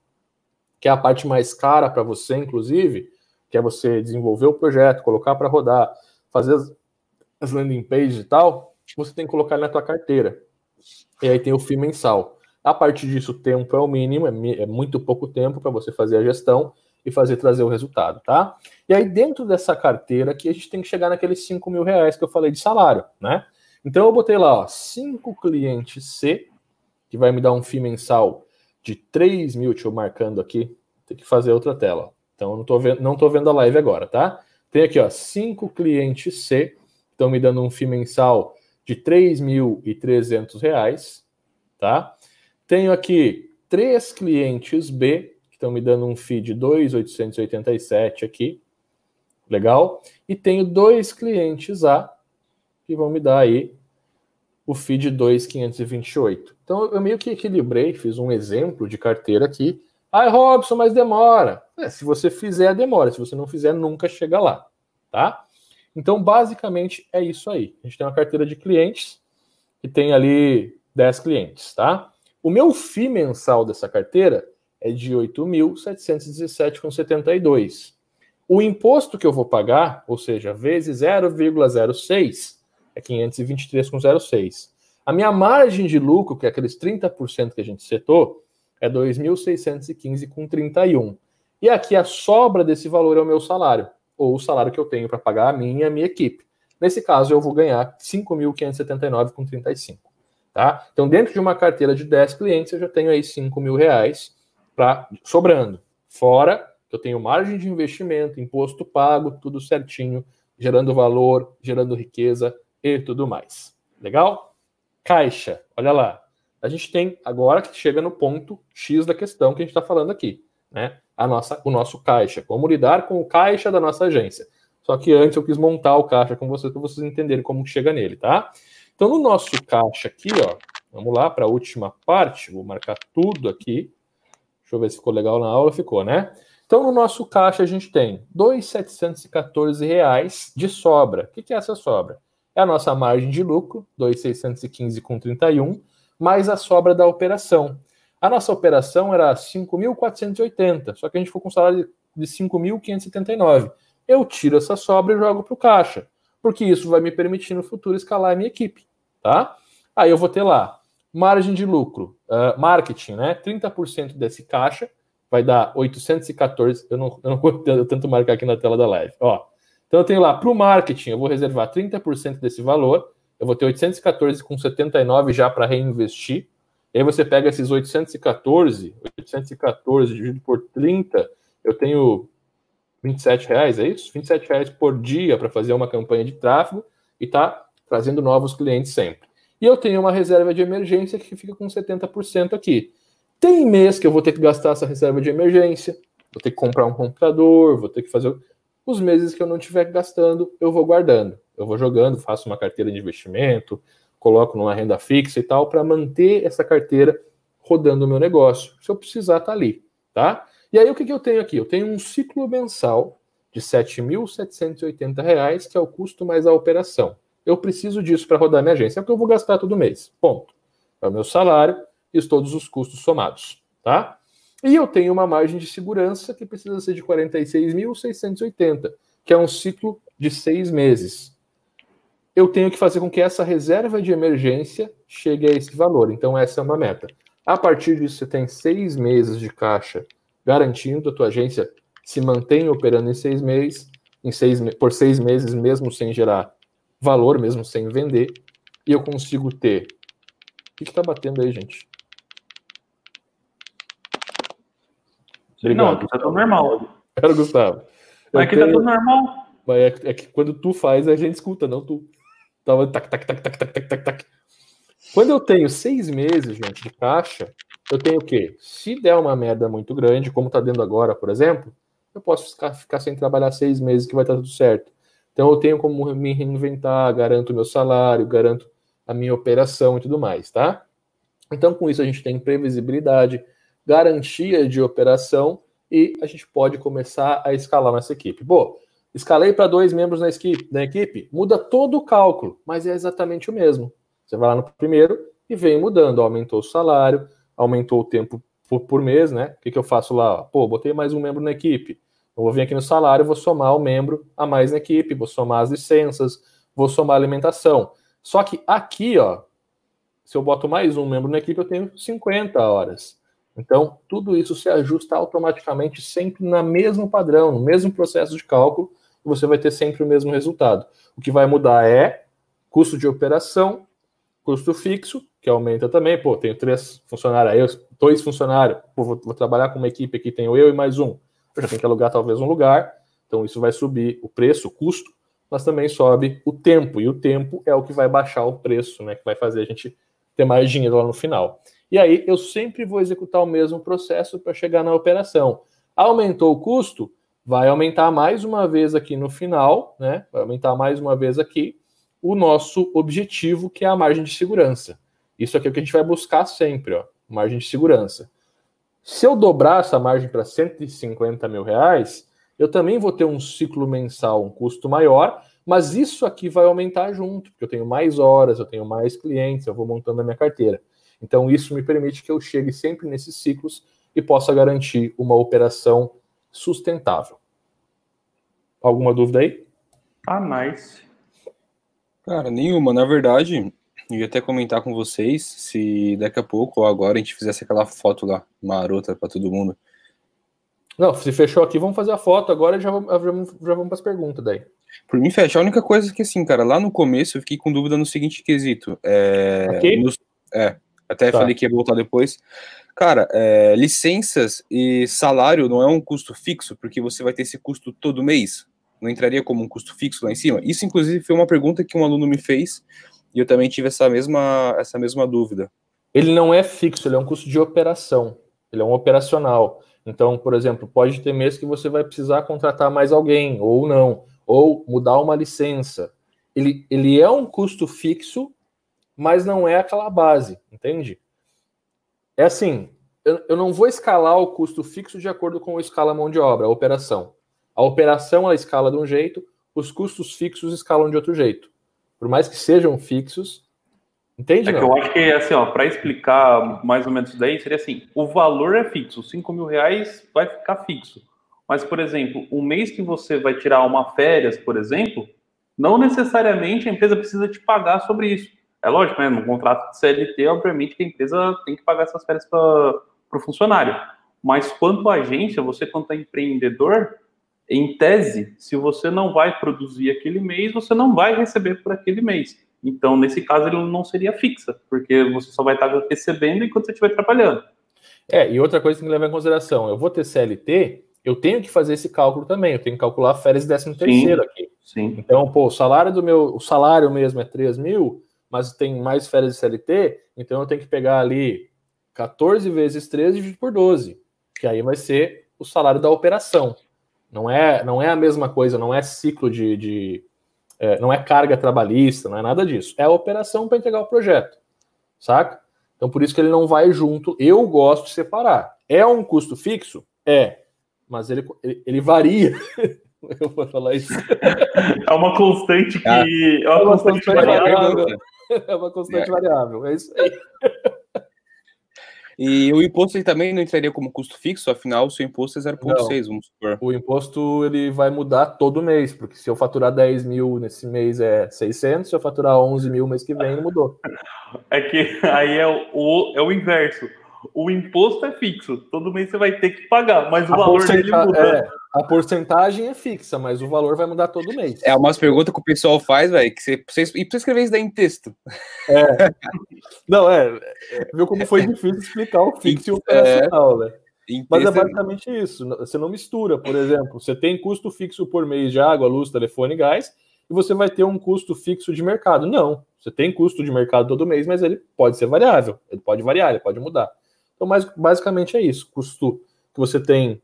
que é a parte mais cara para você, inclusive, que é você desenvolver o projeto, colocar para rodar, fazer as, as landing pages e tal, você tem que colocar na tua carteira. E aí tem o FII mensal. A partir disso, o tempo é o mínimo, é, é muito pouco tempo para você fazer a gestão e fazer trazer o resultado, tá? E aí, dentro dessa carteira aqui, a gente tem que chegar naqueles 5 mil reais que eu falei de salário, né? Então eu botei lá, ó, 5 clientes C, que vai me dar um FII mensal de 3 mil, deixa eu marcando aqui, tem que fazer outra tela. Então eu não tô vendo, não tô vendo a live agora, tá? Tem aqui, ó, 5 clientes C, estão me dando um FII mensal de R$ 3.300, tá? Tenho aqui três clientes B, estão me dando um FII de 2,887 aqui. Legal? E tenho dois clientes A que vão me dar aí o FII de 2,528. Então eu meio que equilibrei, fiz um exemplo de carteira aqui. Ai, Robson, mas demora. É, se você fizer, demora. Se você não fizer, nunca chega lá, tá? Então, basicamente, é isso aí. A gente tem uma carteira de clientes que tem ali 10 clientes, tá? O meu FII mensal dessa carteira é de 8.717,72. O imposto que eu vou pagar, ou seja, vezes 0,06, é 523,06. A minha margem de lucro, que é aqueles 30% que a gente setou, é 2.615,31. E aqui a sobra desse valor é o meu salário, ou o salário que eu tenho para pagar a mim e a minha equipe. Nesse caso, eu vou ganhar 5.579,35. Tá? Então, dentro de uma carteira de 10 clientes, eu já tenho aí 5 mil reais para sobrando. Fora eu tenho margem de investimento, imposto pago, tudo certinho, gerando valor, gerando riqueza e tudo mais. Legal? Caixa, olha lá. A gente tem agora que chega no ponto X da questão que a gente está falando aqui, né? A nossa, o nosso caixa, como lidar com o caixa da nossa agência. Só que antes eu quis montar o caixa com vocês para vocês entenderem como chega nele, tá? Então no nosso caixa aqui, ó, vamos lá para a última parte, vou marcar tudo aqui. Deixa eu ver se ficou legal na aula. Ficou, né? Então, no nosso caixa, a gente tem R$ 2.714 de sobra. O que é essa sobra? É a nossa margem de lucro, 2.615,31, mais a sobra da operação. A nossa operação era 5.480, só que a gente ficou com um salário de 5.579. Eu tiro essa sobra e jogo para o caixa, porque isso vai me permitir no futuro escalar a minha equipe, tá? Aí eu vou ter lá Margem de lucro, uh, marketing, né? 30% desse caixa vai dar 814. Eu não, eu não vou tanto marcar aqui na tela da live. Ó, então eu tenho lá para o marketing, eu vou reservar 30% desse valor. Eu vou ter 814,79 já para reinvestir. E aí você pega esses 814, 814 dividido por 30, eu tenho 27 reais, é isso? 27 reais por dia para fazer uma campanha de tráfego e tá trazendo novos clientes sempre. E eu tenho uma reserva de emergência que fica com 70% aqui. Tem mês que eu vou ter que gastar essa reserva de emergência, vou ter que comprar um computador, vou ter que fazer. Os meses que eu não estiver gastando, eu vou guardando. Eu vou jogando, faço uma carteira de investimento, coloco numa renda fixa e tal, para manter essa carteira rodando o meu negócio. Se eu precisar, tá ali, tá? E aí o que, que eu tenho aqui? Eu tenho um ciclo mensal de R$ 7.780, que é o custo mais a operação. Eu preciso disso para rodar minha agência. É o que eu vou gastar todo mês. Ponto. É o meu salário e todos os custos somados. Tá? E eu tenho uma margem de segurança que precisa ser de 46.680, que é um ciclo de seis meses. Eu tenho que fazer com que essa reserva de emergência chegue a esse valor. Então, essa é uma meta. A partir disso, você tem seis meses de caixa garantindo a tua agência se mantém operando em seis meses, em seis, por seis meses, mesmo sem gerar valor mesmo sem vender, e eu consigo ter. O que está batendo aí, gente? Obrigado. Não, tá tudo normal. Era o Gustavo. Aqui tá tudo normal. Mas é, é, que quando tu faz, a gente escuta, não tu. Tava tac, tac, tac, tac, tac, tac, tac. Quando eu tenho seis meses, gente, de caixa, eu tenho o quê? Se der uma merda muito grande, como tá dando agora, por exemplo, eu posso ficar, ficar sem trabalhar seis meses que vai estar tudo certo. Então eu tenho como me reinventar, garanto o meu salário, garanto a minha operação e tudo mais, tá? Então com isso a gente tem previsibilidade, garantia de operação e a gente pode começar a escalar nossa equipe. Bom, escalei para dois membros na equipe, na equipe, muda todo o cálculo, mas é exatamente o mesmo. Você vai lá no primeiro e vem mudando, aumentou o salário, aumentou o tempo por, por mês, né? O que, que eu faço lá? Pô, botei mais um membro na equipe eu vou vir aqui no salário, vou somar o membro a mais na equipe, vou somar as licenças, vou somar a alimentação. Só que aqui, ó, se eu boto mais um membro na equipe, eu tenho 50 horas. Então, tudo isso se ajusta automaticamente sempre no mesmo padrão, no mesmo processo de cálculo, você vai ter sempre o mesmo resultado. O que vai mudar é custo de operação, custo fixo, que aumenta também. Pô, tenho três funcionários aí, dois funcionários, pô, vou, vou trabalhar com uma equipe aqui, tenho eu e mais um eu já tenho que alugar talvez um lugar, então isso vai subir o preço, o custo, mas também sobe o tempo, e o tempo é o que vai baixar o preço, né, que vai fazer a gente ter mais dinheiro lá no final. E aí eu sempre vou executar o mesmo processo para chegar na operação. Aumentou o custo, vai aumentar mais uma vez aqui no final, né? Vai aumentar mais uma vez aqui o nosso objetivo, que é a margem de segurança. Isso aqui é o que a gente vai buscar sempre, ó, margem de segurança. Se eu dobrar essa margem para 150 mil reais, eu também vou ter um ciclo mensal, um custo maior, mas isso aqui vai aumentar junto, porque eu tenho mais horas, eu tenho mais clientes, eu vou montando a minha carteira. Então, isso me permite que eu chegue sempre nesses ciclos e possa garantir uma operação sustentável. Alguma dúvida aí? Ah, nice. Cara, nenhuma. Na verdade, eu ia até comentar com vocês se daqui a pouco ou agora a gente fizesse aquela foto lá, marota para todo mundo. Não, se fechou aqui, vamos fazer a foto. Agora já vamos, já vamos, já vamos para as perguntas daí. Por mim, fecha. A única coisa é que, assim, cara, lá no começo eu fiquei com dúvida no seguinte quesito. É, aqui? Nos, é até tá. falei que ia voltar depois. Cara, é, licenças e salário não é um custo fixo, porque você vai ter esse custo todo mês. Não entraria como um custo fixo lá em cima? Isso, inclusive, foi uma pergunta que um aluno me fez e eu também tive essa mesma, essa mesma dúvida. Ele não é fixo, ele é um custo de operação. Ele é um operacional. Então, por exemplo, pode ter mês que você vai precisar contratar mais alguém, ou não, ou mudar uma licença. Ele, ele é um custo fixo, mas não é aquela base, entende? É assim, eu, não vou escalar o custo fixo de acordo com a escala mão de obra, a operação. A operação ela escala de um jeito, os custos fixos escalam de outro jeito por mais que sejam fixos. Entende? É não? que eu acho que, assim, ó, para explicar mais ou menos isso daí, seria assim: o valor é fixo, 5 mil reais vai ficar fixo. Mas, por exemplo, um mês que você vai tirar uma férias, por exemplo, não necessariamente a empresa precisa te pagar sobre isso. É lógico, né? No contrato de CLT, obviamente, que a empresa tem que pagar essas férias para o funcionário. Mas quanto à agência, você, quanto a empreendedor, em tese, se você não vai produzir aquele mês, você não vai receber por aquele mês. Então, nesse caso, ele não seria fixa, porque você só vai estar recebendo enquanto você estiver trabalhando. É, e outra coisa que tem que levar em consideração, eu vou ter CLT, eu tenho que fazer esse cálculo também, eu tenho que calcular férias décimo terceiro aqui. Sim. Então, pô, o salário do meu, o salário mesmo é 3 mil, mas tem mais férias de CLT, então eu tenho que pegar ali 14 vezes 13 dividido por 12, que aí vai ser o salário da operação. Não é, não é a mesma coisa, não é ciclo de. de é, não é carga trabalhista, não é nada disso. É a operação para entregar o projeto, saca? Então por isso que ele não vai junto. Eu gosto de separar. É um custo fixo? É. Mas ele, ele, ele varia. Eu vou falar isso. É uma constante que. Ah, é uma, é uma constante, constante variável. variável. É uma constante é. variável. É isso aí. E o imposto ele também não entraria como custo fixo, afinal, o seu imposto é 0,6, vamos supor. O imposto ele vai mudar todo mês, porque se eu faturar 10 mil nesse mês é 600, se eu faturar 11 mil mês que vem, mudou. É que aí é o, é o inverso. O imposto é fixo, todo mês você vai ter que pagar, mas o a valor dele muda. É, a porcentagem é fixa, mas o valor vai mudar todo mês. É umas perguntas que o pessoal faz, velho, que você, você, e precisa escrever isso daí em texto. É. Não, é, é. Viu como foi difícil explicar o fixo e o operacional, é. né? Mas é basicamente isso. Você não mistura, por exemplo, você tem custo fixo por mês de água, luz, telefone, gás, e você vai ter um custo fixo de mercado. Não. Você tem custo de mercado todo mês, mas ele pode ser variável. Ele pode variar, ele pode mudar. Então, mas, basicamente é isso. Custo que você tem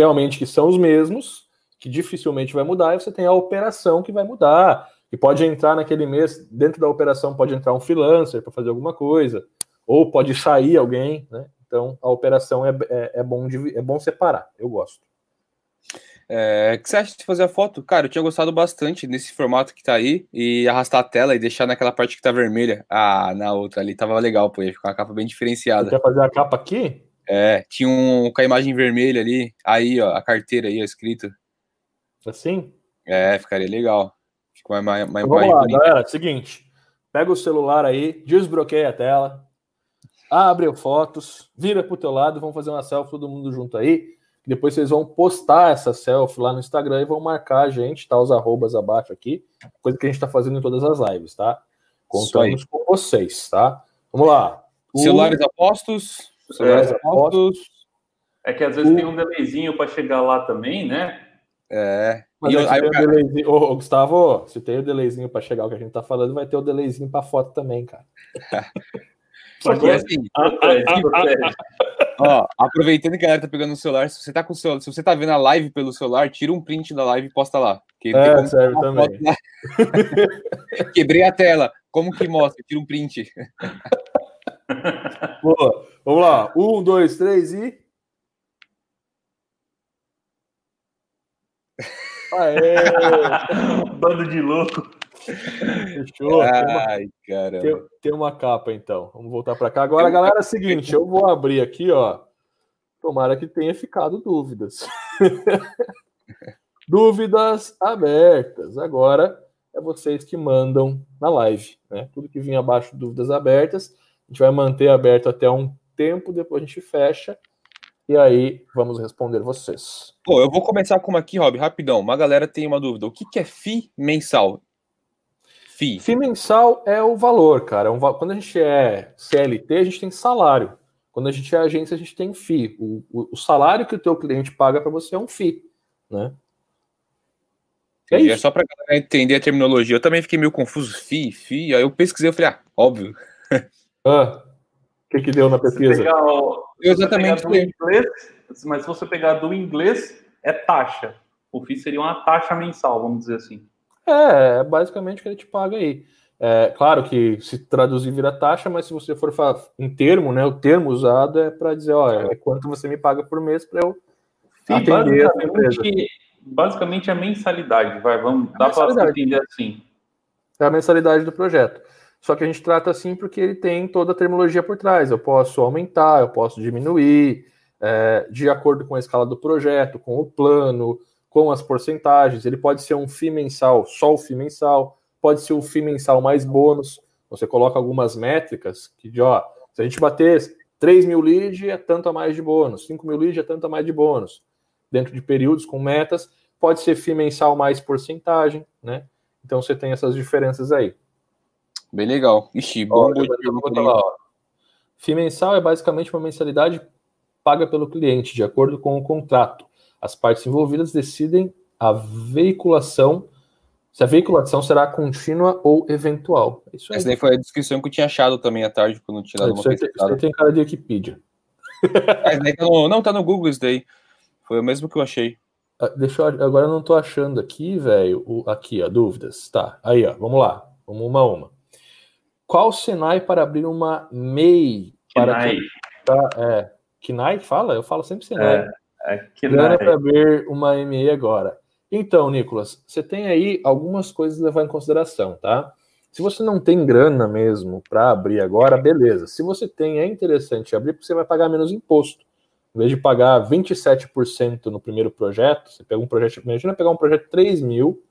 realmente que são os mesmos, que dificilmente vai mudar, e você tem a operação que vai mudar. E pode entrar naquele mês, dentro da operação pode entrar um freelancer para fazer alguma coisa, ou pode sair alguém, né? Então a operação é, é, é bom, de, é bom separar, eu gosto. É, que você acha de fazer a foto? Cara, eu tinha gostado bastante nesse formato que tá aí e arrastar a tela e deixar naquela parte que tá vermelha. Ah, na outra ali tava legal, pô, ia ficar uma capa bem diferenciada. Você quer fazer a capa aqui? É, tinha um com a imagem vermelha ali, aí, ó, a carteira aí, ó, escrito. Assim? É, ficaria legal. Fica mais, mais, então, vamos lá, galera, seguinte, pega o celular aí, desbloqueia a tela, abre fotos, vira pro teu lado, vamos fazer uma selfie todo mundo junto aí. Depois vocês vão postar essa selfie lá no Instagram e vão marcar a gente, tá? Os arrobas abaixo aqui, coisa que a gente tá fazendo em todas as lives, tá? Contamos com vocês, tá? Vamos lá. Celulares apostos, é, apostos. É que às vezes o... tem um delayzinho para chegar lá também, né? É. Mas e aí, cara... Ô, Gustavo, se tem o delayzinho para chegar o que a gente tá falando, vai ter o delayzinho para foto também, cara. Só que assim, ó, aproveitando que a galera tá pegando o celular, se você tá com o celular, se você tá vendo a live pelo celular, tira um print da live e posta lá. Que é, serve também. Quebrei a tela. Como que mostra? Tira um print. Boa. Vamos lá. Um, dois, três e. Aê! Bando de louco. Fechou? Ai, cara. Tem, tem, uma capa, então. Vamos voltar para cá. Agora, galera, é o seguinte: eu vou abrir aqui, ó. Tomara que tenha ficado dúvidas. dúvidas abertas. Agora é vocês que mandam na live, né? Tudo que vinha abaixo, dúvidas abertas. A gente vai manter aberto até um tempo, depois a gente fecha. E aí vamos responder vocês. Pô, eu vou começar com uma aqui, Rob, rapidão. Uma galera tem uma dúvida. O que, que é FII mensal? FII. FII mensal é o valor, cara. É quando a gente é CLT, a gente tem salário. Quando a gente é agência, a gente tem FII. O, o, o salário que o teu cliente paga para você é um FII, né? É, é só para entender a terminologia. Eu também fiquei meio confuso. FII, FII. Aí eu pesquisei, eu falei, ah, óbvio. Ah, o que, que deu na pesquisa? O, exatamente. do inglês, mas se você pegar do inglês, é taxa. O FII seria uma taxa mensal, vamos dizer assim. É, é basicamente o que ele te paga aí. É, claro que se traduzir vira taxa, mas se você for falar em termo, né, o termo usado é para dizer, ó, é quanto você me paga por mês para eu Sim, atender basicamente, basicamente a mensalidade, vai, vamos, dá para entender assim. É a mensalidade do projeto. Só que a gente trata assim porque ele tem toda a terminologia por trás. Eu posso aumentar, eu posso diminuir, é, de acordo com a escala do projeto, com o plano, com as porcentagens. Ele pode ser um FII mensal, só o FII mensal, pode ser o FII mensal mais bônus. Você coloca algumas métricas que, de, ó, se a gente bater 3 mil leads, é tanto a mais de bônus, 5 mil leads é tanto a mais de bônus. Dentro de períodos com metas, pode ser FII mensal mais porcentagem, né? Então você tem essas diferenças aí. Bem legal. Ixi, bom. FII mensal é basicamente uma mensalidade paga pelo cliente, de acordo com o contrato as partes envolvidas decidem a veiculação, se a veiculação será contínua ou eventual. É isso aí. Essa daí foi a descrição que eu tinha achado também à tarde, quando eu tinha dado uma pesquisada. Isso tem cara de Wikipedia. É, tá no, não, tá no Google isso daí. Foi o mesmo que eu achei. Ah, deixa eu, agora eu não tô achando aqui, velho. Aqui, ó, dúvidas. Tá, aí, ó, vamos lá. Vamos uma a uma. Qual Senai para abrir uma MEI? Para tá, é, Kinai fala? Eu falo sempre Senai. É. É Grana para abrir uma ME agora. Então, Nicolas, você tem aí algumas coisas a levar em consideração, tá? Se você não tem grana mesmo para abrir agora, beleza. Se você tem, é interessante abrir porque você vai pagar menos imposto. Em vez de pagar 27% no primeiro projeto, você pega um projeto, imagina pegar um projeto de 3 mil,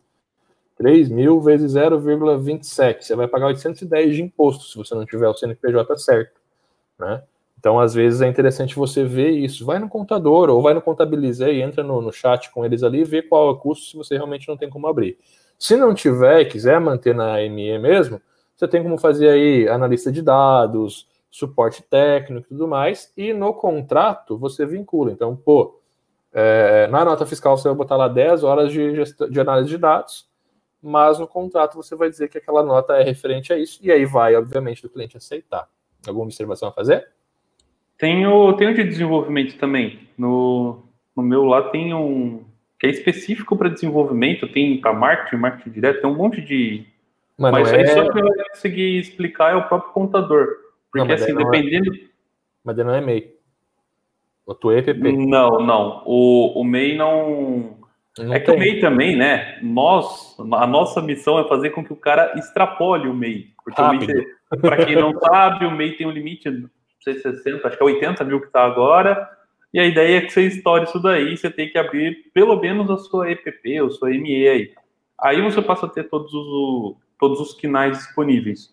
3 mil vezes 0,27, você vai pagar 810 de imposto se você não tiver o CNPJ certo, né? Então, às vezes, é interessante você ver isso. Vai no contador ou vai no Contabilizei, e entra no, no chat com eles ali e vê qual é o custo se você realmente não tem como abrir. Se não tiver e quiser manter na ME mesmo, você tem como fazer aí analista de dados, suporte técnico e tudo mais, e no contrato você vincula. Então, pô, é, na nota fiscal você vai botar lá 10 horas de, de análise de dados, mas no contrato você vai dizer que aquela nota é referente a isso, e aí vai, obviamente, do cliente aceitar. Alguma observação a fazer? Tenho, tenho de desenvolvimento também. No, no meu lá tem um que é específico para desenvolvimento, tem para marketing, marketing direto, tem um monte de. Mas, mas é... só que eu vai conseguir explicar é o próprio contador. Porque não, assim, é- dependendo. É... Mas não é MEI. O tu é EPP. Não, não. O, o MEI não. Não é que o MEI também, né? Nós, a nossa missão é fazer com que o cara extrapole o MEI. Porque Rápido. o MEI, para quem não sabe, o MEI tem um limite, não sei 60, acho que é 80 mil que está agora e a ideia é que você estoure isso daí, você tem que abrir pelo menos a sua EPP, ou sua ME aí. Aí você passa a ter todos os, todos os quinais disponíveis.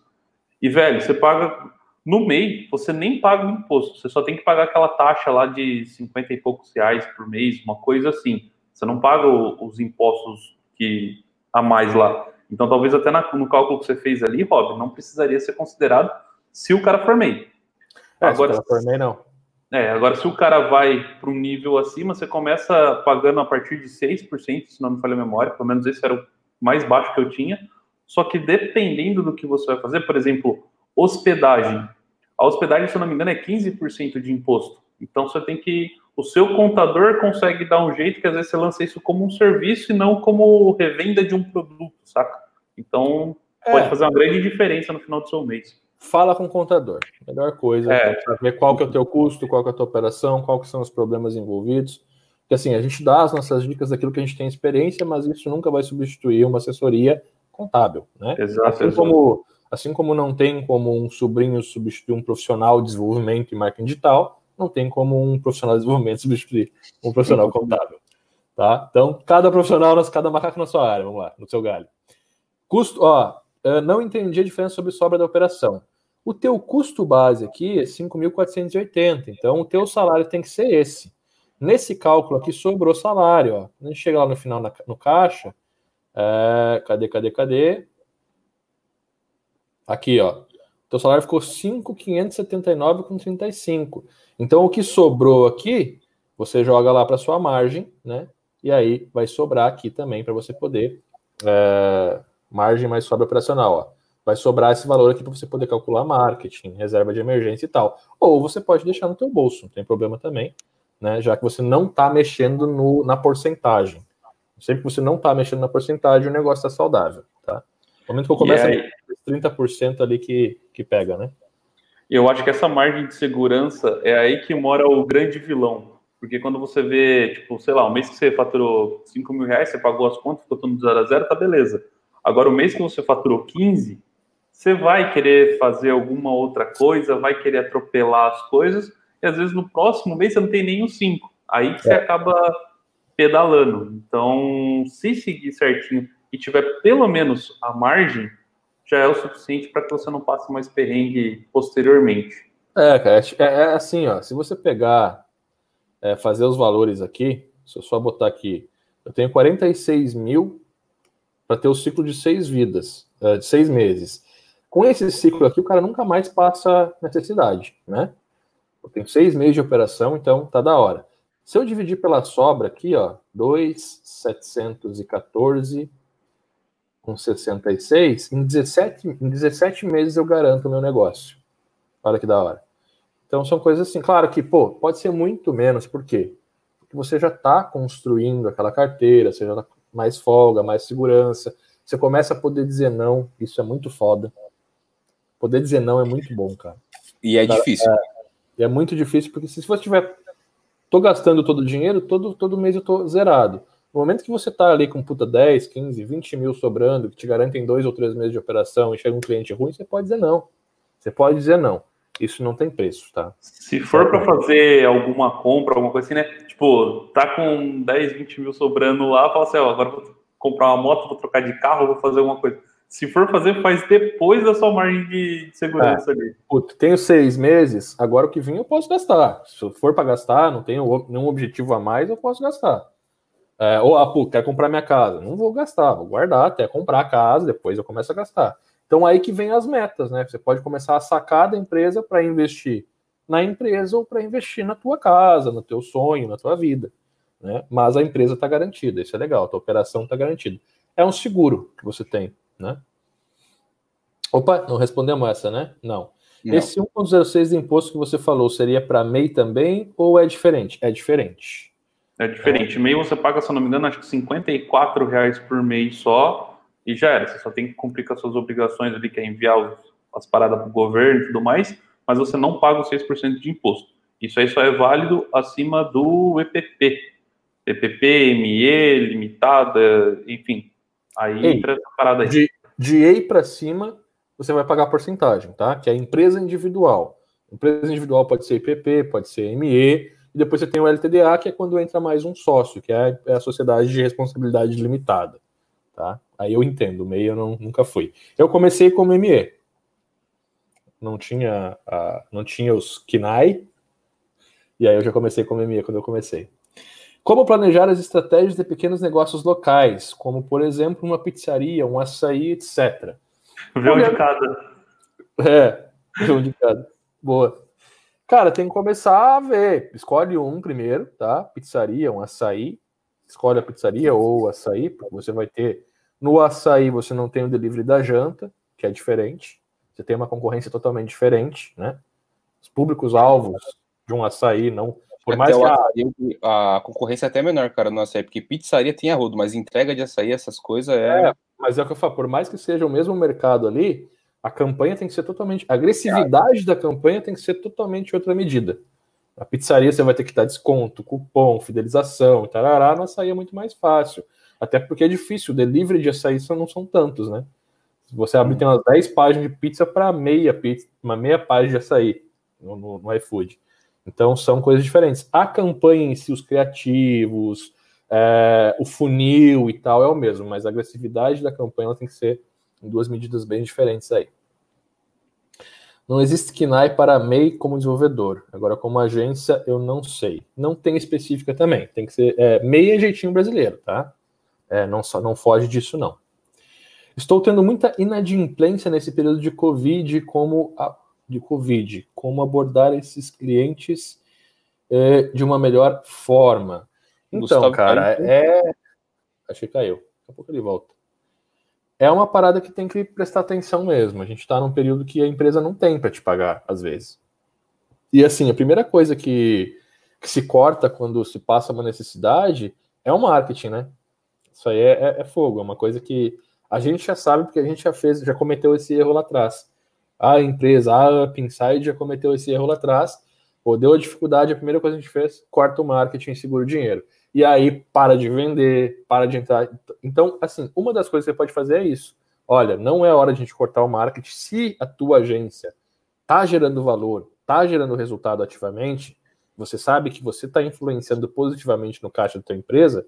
E, velho, você paga. No MEI, você nem paga o imposto, você só tem que pagar aquela taxa lá de 50 e poucos reais por mês, uma coisa assim. Você não paga os impostos que a mais lá. Então, talvez até no cálculo que você fez ali, Rob, não precisaria ser considerado se o cara for MEI. É, Agora, se o cara for MEI, não. É, agora se o cara vai para um nível acima, você começa pagando a partir de 6%, se não me falha a memória, pelo menos esse era o mais baixo que eu tinha. Só que dependendo do que você vai fazer, por exemplo, hospedagem. A hospedagem, se eu não me engano, é 15% de imposto. Então você tem que. O seu contador consegue dar um jeito que às vezes você lança isso como um serviço e não como revenda de um produto, saca? Então pode é. fazer uma grande diferença no final do seu mês fala com o contador. Melhor coisa é. para ver qual que é o teu custo, qual que é a tua operação, qual que são os problemas envolvidos. Porque assim, a gente dá as nossas dicas daquilo que a gente tem experiência, mas isso nunca vai substituir uma assessoria contábil, né? Exato, assim como assim como não tem como um sobrinho substituir um profissional de desenvolvimento e marketing digital, não tem como um profissional de desenvolvimento substituir um profissional contábil, tá? Então, cada profissional, cada macaco na sua área, vamos lá, no seu galho. Custo, ó, não entendi a diferença sobre sobra da operação. O teu custo base aqui é 5.480, então o teu salário tem que ser esse. Nesse cálculo aqui sobrou salário, ó. A gente chega lá no final na, no caixa, é, cadê, cadê, cadê? Aqui, ó. Teu salário ficou 5.579,35. Então o que sobrou aqui, você joga lá para sua margem, né? E aí vai sobrar aqui também para você poder é, margem mais sobra operacional, ó vai sobrar esse valor aqui para você poder calcular marketing, reserva de emergência e tal. Ou você pode deixar no teu bolso, não tem problema também, né? Já que você não está mexendo no, na porcentagem. Sempre que você não está mexendo na porcentagem, o negócio está saudável, tá? No momento que eu começo aí, a 30% ali que, que pega, né? Eu acho que essa margem de segurança é aí que mora o grande vilão. Porque quando você vê, tipo, sei lá, um mês que você faturou 5 mil reais, você pagou as contas, ficou tudo zero a zero, tá beleza. Agora, o mês que você faturou 15, você vai querer fazer alguma outra coisa, vai querer atropelar as coisas, e às vezes no próximo mês você não tem nem os cinco. Aí que você é. acaba pedalando. Então, se seguir certinho e tiver pelo menos a margem, já é o suficiente para que você não passe mais perrengue posteriormente. É, cara, é, é assim, ó. Se você pegar, é, fazer os valores aqui, se eu só botar aqui, eu tenho 46 mil para ter o ciclo de seis vidas, é, de seis meses. Com esse ciclo aqui, o cara nunca mais passa necessidade, né? Eu tenho seis meses de operação, então tá da hora. Se eu dividir pela sobra aqui, ó, 2,714 com 66, em 17, em 17 meses eu garanto o meu negócio. Olha que da hora. Então são coisas assim, claro que, pô, pode ser muito menos, por quê? Porque você já está construindo aquela carteira, você já tá mais folga, mais segurança, você começa a poder dizer não, isso é muito foda. Poder dizer não é muito bom, cara. E é difícil. É, é, muito difícil, porque se você tiver. tô gastando todo o dinheiro, todo, todo mês eu tô zerado. No momento que você tá ali com puta 10, 15, 20 mil sobrando, que te garantem dois ou três meses de operação e chega um cliente ruim, você pode dizer não. Você pode dizer não. Isso não tem preço, tá? Se for para fazer alguma compra, alguma coisa assim, né? Tipo, tá com 10, 20 mil sobrando lá, fala assim, ó, agora vou comprar uma moto, vou trocar de carro, vou fazer alguma coisa. Se for fazer, faz depois da sua margem de, segurança é. ali. Puta, tenho seis meses, agora o que vem eu posso gastar. Se for para gastar, não tenho nenhum objetivo a mais, eu posso gastar. É, ou, ah, pô, quero comprar minha casa. Não vou gastar, vou guardar até comprar a casa, depois eu começo a gastar. Então aí que vem as metas, né? Você pode começar a sacar da empresa para investir na empresa ou para investir na tua casa, no teu sonho, na tua vida, né? Mas a empresa está garantida, isso é legal, a tua operação está garantida. É um seguro que você tem, né? Opa, não respondemos essa, né? Não. não. Esse 1.06 de imposto que você falou seria para MEI também ou é diferente? É diferente. É diferente. É. MEI você paga, se eu não me engano, acho que 54 reais por mês só e já era. Você só tem que cumprir com as suas obrigações ali, que é enviar os, as paradas para o governo e tudo mais, mas você não paga os 6% de imposto. Isso aí só é válido acima do EPP. EPP, ME, limitada, enfim. Aí Ei, entra essa parada aí. De, de EI para cima, você vai pagar a porcentagem, tá? Que é a empresa individual. Empresa individual pode ser IPP, pode ser ME, e depois você tem o LTDA, que é quando entra mais um sócio, que é a sociedade de responsabilidade limitada, tá? Aí eu entendo, MEI eu não, nunca fui. Eu comecei como ME. Não tinha, a, não tinha os KINAI, e aí eu já comecei como ME quando eu comecei. Como planejar as estratégias de pequenos negócios locais, como, por exemplo, uma pizzaria, um açaí, etc. Vê um de cada. É, vê um de cada. Boa. Cara, tem que começar a ver. Escolhe um primeiro, tá? Pizzaria, um açaí. Escolhe a pizzaria ou o açaí, porque você vai ter. No açaí você não tem o delivery da janta, que é diferente. Você tem uma concorrência totalmente diferente, né? Os públicos alvos de um açaí não. Por mais que a... a... concorrência é até menor, cara, no açaí, porque pizzaria tem arrodo, mas entrega de açaí, essas coisas é... é mas é o que eu falo, por mais que seja o mesmo mercado ali, a campanha tem que ser totalmente. A agressividade da campanha tem que ser totalmente outra medida. A pizzaria você vai ter que dar desconto, cupom, fidelização, tarará, no açaí é muito mais fácil. Até porque é difícil, o delivery de açaí não são tantos, né? Você abrir, tem umas 10 páginas de pizza para meia pizza, uma meia página de açaí no, no, no iFood. Então são coisas diferentes. A campanha em si, os criativos, é, o funil e tal é o mesmo, mas a agressividade da campanha tem que ser duas medidas bem diferentes aí. Não existe KNAI para MEI como desenvolvedor. Agora, como agência, eu não sei. Não tem específica também. Tem que ser. É, MEI é jeitinho brasileiro, tá? É, não, só, não foge disso, não. Estou tendo muita inadimplência nesse período de Covid, como a, de Covid, como abordar esses clientes é, de uma melhor forma. Então, Gustavo cara, é. Achei que caiu. Daqui a pouco ele volta. É uma parada que tem que prestar atenção mesmo. A gente está num período que a empresa não tem para te pagar, às vezes. E assim, a primeira coisa que, que se corta quando se passa uma necessidade é o marketing, né? Isso aí é, é, é fogo, é uma coisa que a gente já sabe porque a gente já fez, já cometeu esse erro lá atrás. A empresa, a Up Inside já cometeu esse erro lá atrás. Pô, deu a dificuldade, a primeira coisa que a gente fez, corta o marketing e segura o dinheiro e aí para de vender, para de entrar. Então, assim, uma das coisas que você pode fazer é isso. Olha, não é hora de a gente cortar o marketing. Se a tua agência está gerando valor, está gerando resultado ativamente, você sabe que você está influenciando positivamente no caixa da tua empresa,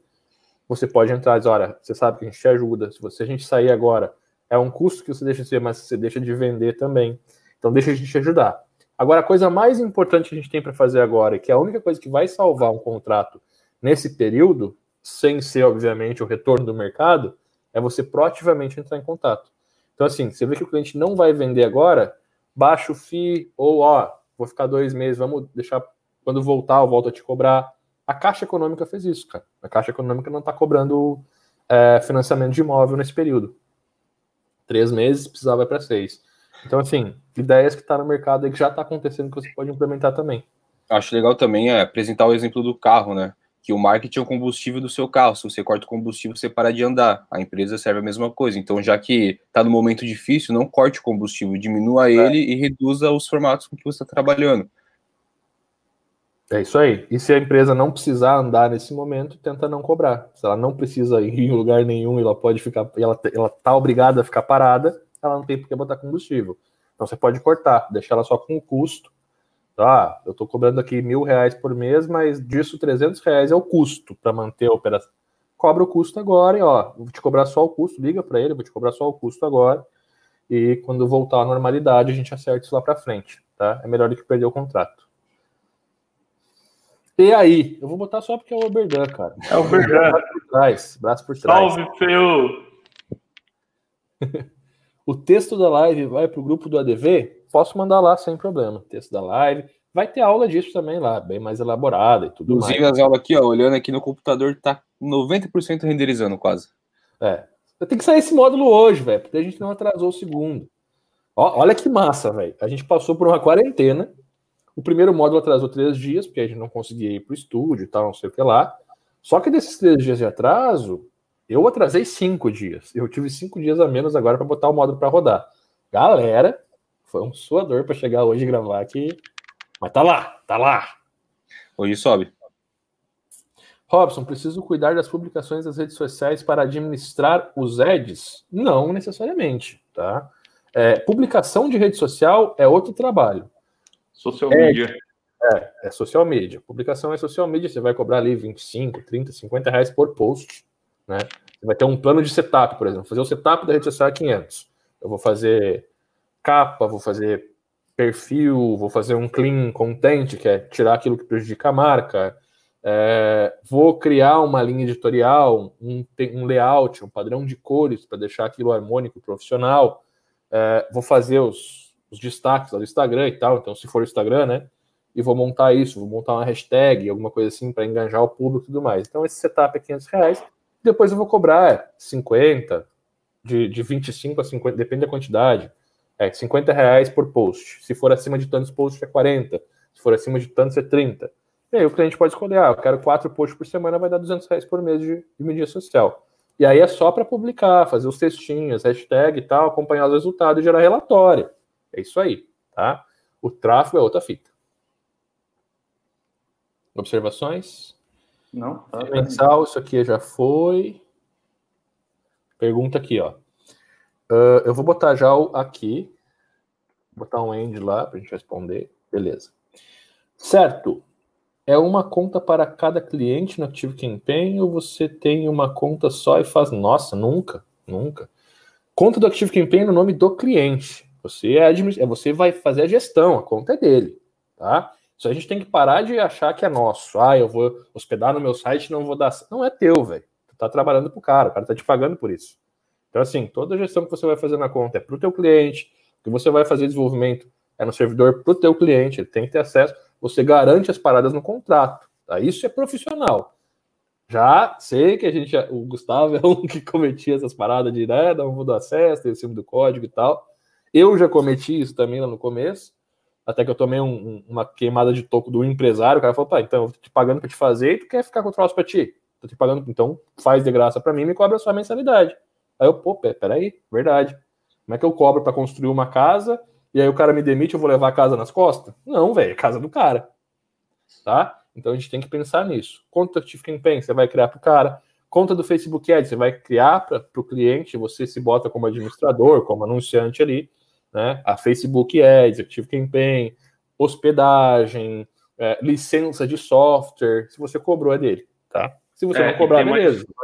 você pode entrar e dizer, olha, você sabe que a gente te ajuda, se você, a gente sair agora, é um custo que você deixa de ser, mas você deixa de vender também. Então deixa a gente te ajudar. Agora, a coisa mais importante que a gente tem para fazer agora, que é a única coisa que vai salvar um contrato nesse período, sem ser, obviamente, o retorno do mercado, é você proativamente entrar em contato. Então, assim, você vê que o cliente não vai vender agora, baixa o FII, ou, ó, vou ficar dois meses, vamos deixar, quando voltar, eu volto a te cobrar. A Caixa Econômica fez isso, cara. A Caixa Econômica não está cobrando é, financiamento de imóvel nesse período. Três meses, precisava para seis. Então, assim, ideias que está no mercado e que já está acontecendo que você pode implementar também. Acho legal também é apresentar o exemplo do carro, né? Que o marketing é o combustível do seu carro. Se você corta o combustível, você para de andar. A empresa serve a mesma coisa. Então, já que está no momento difícil, não corte o combustível, diminua é. ele e reduza os formatos com que você está trabalhando. É isso aí. E se a empresa não precisar andar nesse momento, tenta não cobrar. Se ela não precisa ir em lugar nenhum, ela pode ficar, ela ela tá obrigada a ficar parada, ela não tem por que botar combustível. Então você pode cortar, deixar ela só com o custo ah, eu estou cobrando aqui mil reais por mês, mas disso 300 reais é o custo para manter a operação. Cobra o custo agora e ó, vou te cobrar só o custo, liga para ele, vou te cobrar só o custo agora. E quando voltar à normalidade, a gente acerta isso lá para frente, tá? É melhor do que perder o contrato. E aí? Eu vou botar só porque é o Oberdan, cara. É o Oberdan. Braço por trás, braço por trás. Salve, Feu! O texto da live vai para o grupo do ADV? Posso mandar lá sem problema. Texto da live. Vai ter aula disso também lá, bem mais elaborada e tudo Inclusive, mais. as aulas aqui, ó, olhando aqui no computador, tá 90% renderizando quase. É. Tem que sair esse módulo hoje, velho, porque a gente não atrasou o segundo. Ó, olha que massa, velho. A gente passou por uma quarentena. O primeiro módulo atrasou três dias, porque a gente não conseguia ir pro estúdio e tal, não sei o que lá. Só que desses três dias de atraso, eu atrasei cinco dias. Eu tive cinco dias a menos agora para botar o módulo para rodar. Galera, foi um suador para chegar hoje e gravar aqui. Mas tá lá, tá lá. Hoje sobe. Robson, preciso cuidar das publicações das redes sociais para administrar os ads? Não necessariamente, tá? É, publicação de rede social é outro trabalho. Social media. É, é social media. Publicação é social media, você vai cobrar ali 25, 30, 50 reais por post, né? Você vai ter um plano de setup, por exemplo. Fazer o setup da rede social é 500. Eu vou fazer capa, vou fazer perfil, vou fazer um clean content, que é tirar aquilo que prejudica a marca. É, vou criar uma linha editorial, um, um layout, um padrão de cores para deixar aquilo harmônico profissional. É, vou fazer os, os destaques do Instagram e tal. Então, se for o Instagram, né? E vou montar isso, vou montar uma hashtag, alguma coisa assim para engajar o público e tudo mais. Então, esse setup é 500 reais. Depois eu vou cobrar 50, de, de 25 a 50, depende da quantidade. É 50 reais por post. Se for acima de tantos posts, é 40. Se for acima de tantos, é 30. E aí o cliente pode escolher, ah, eu quero quatro posts por semana, vai dar 200 reais por mês de, de mídia social. E aí é só para publicar, fazer os textinhos, hashtag e tal, acompanhar os resultados e gerar relatório. É isso aí, tá? O tráfego é outra fita. Observações? Não. Tá Mensal, isso aqui já foi. Pergunta aqui, ó. Uh, eu vou botar já o aqui. Botar um end lá para a gente responder. Beleza. Certo. É uma conta para cada cliente no Active Campaign ou você tem uma conta só e faz. Nossa, nunca, nunca. Conta do Active Campaign no nome do cliente. Você é administ... É, você vai fazer a gestão, a conta é dele, tá? Isso a gente tem que parar de achar que é nosso. Ah, eu vou hospedar no meu site não vou dar. Não é teu, velho. Tu tá trabalhando pro cara, o cara tá te pagando por isso. Então, assim, toda a gestão que você vai fazer na conta é pro teu cliente, que você vai fazer desenvolvimento é no servidor pro teu cliente, ele tem que ter acesso. Você garante as paradas no contrato, tá? Isso é profissional. Já sei que a gente, o Gustavo é um que cometia essas paradas de, né, não vou dar acesso, tem o cima do código e tal. Eu já cometi isso também lá no começo até que eu tomei um, uma queimada de toco do empresário, o cara falou, pá, então eu tô te pagando para te fazer e tu quer ficar com o troço para ti. Tô te pagando, então faz de graça para mim e me cobra a mensalidade. Aí eu, pô, peraí, verdade. Como é que eu cobro para construir uma casa e aí o cara me demite, eu vou levar a casa nas costas? Não, velho, é casa do cara. Tá? Então a gente tem que pensar nisso. Conta do Active Campaign, você vai criar para o cara. Conta do Facebook Ads, você vai criar para o cliente, você se bota como administrador, como anunciante ali né? A Facebook Ads, Active Campaign, hospedagem, é, licença de software. Se você cobrou, é dele, tá? Se você é, não cobrar, beleza. e,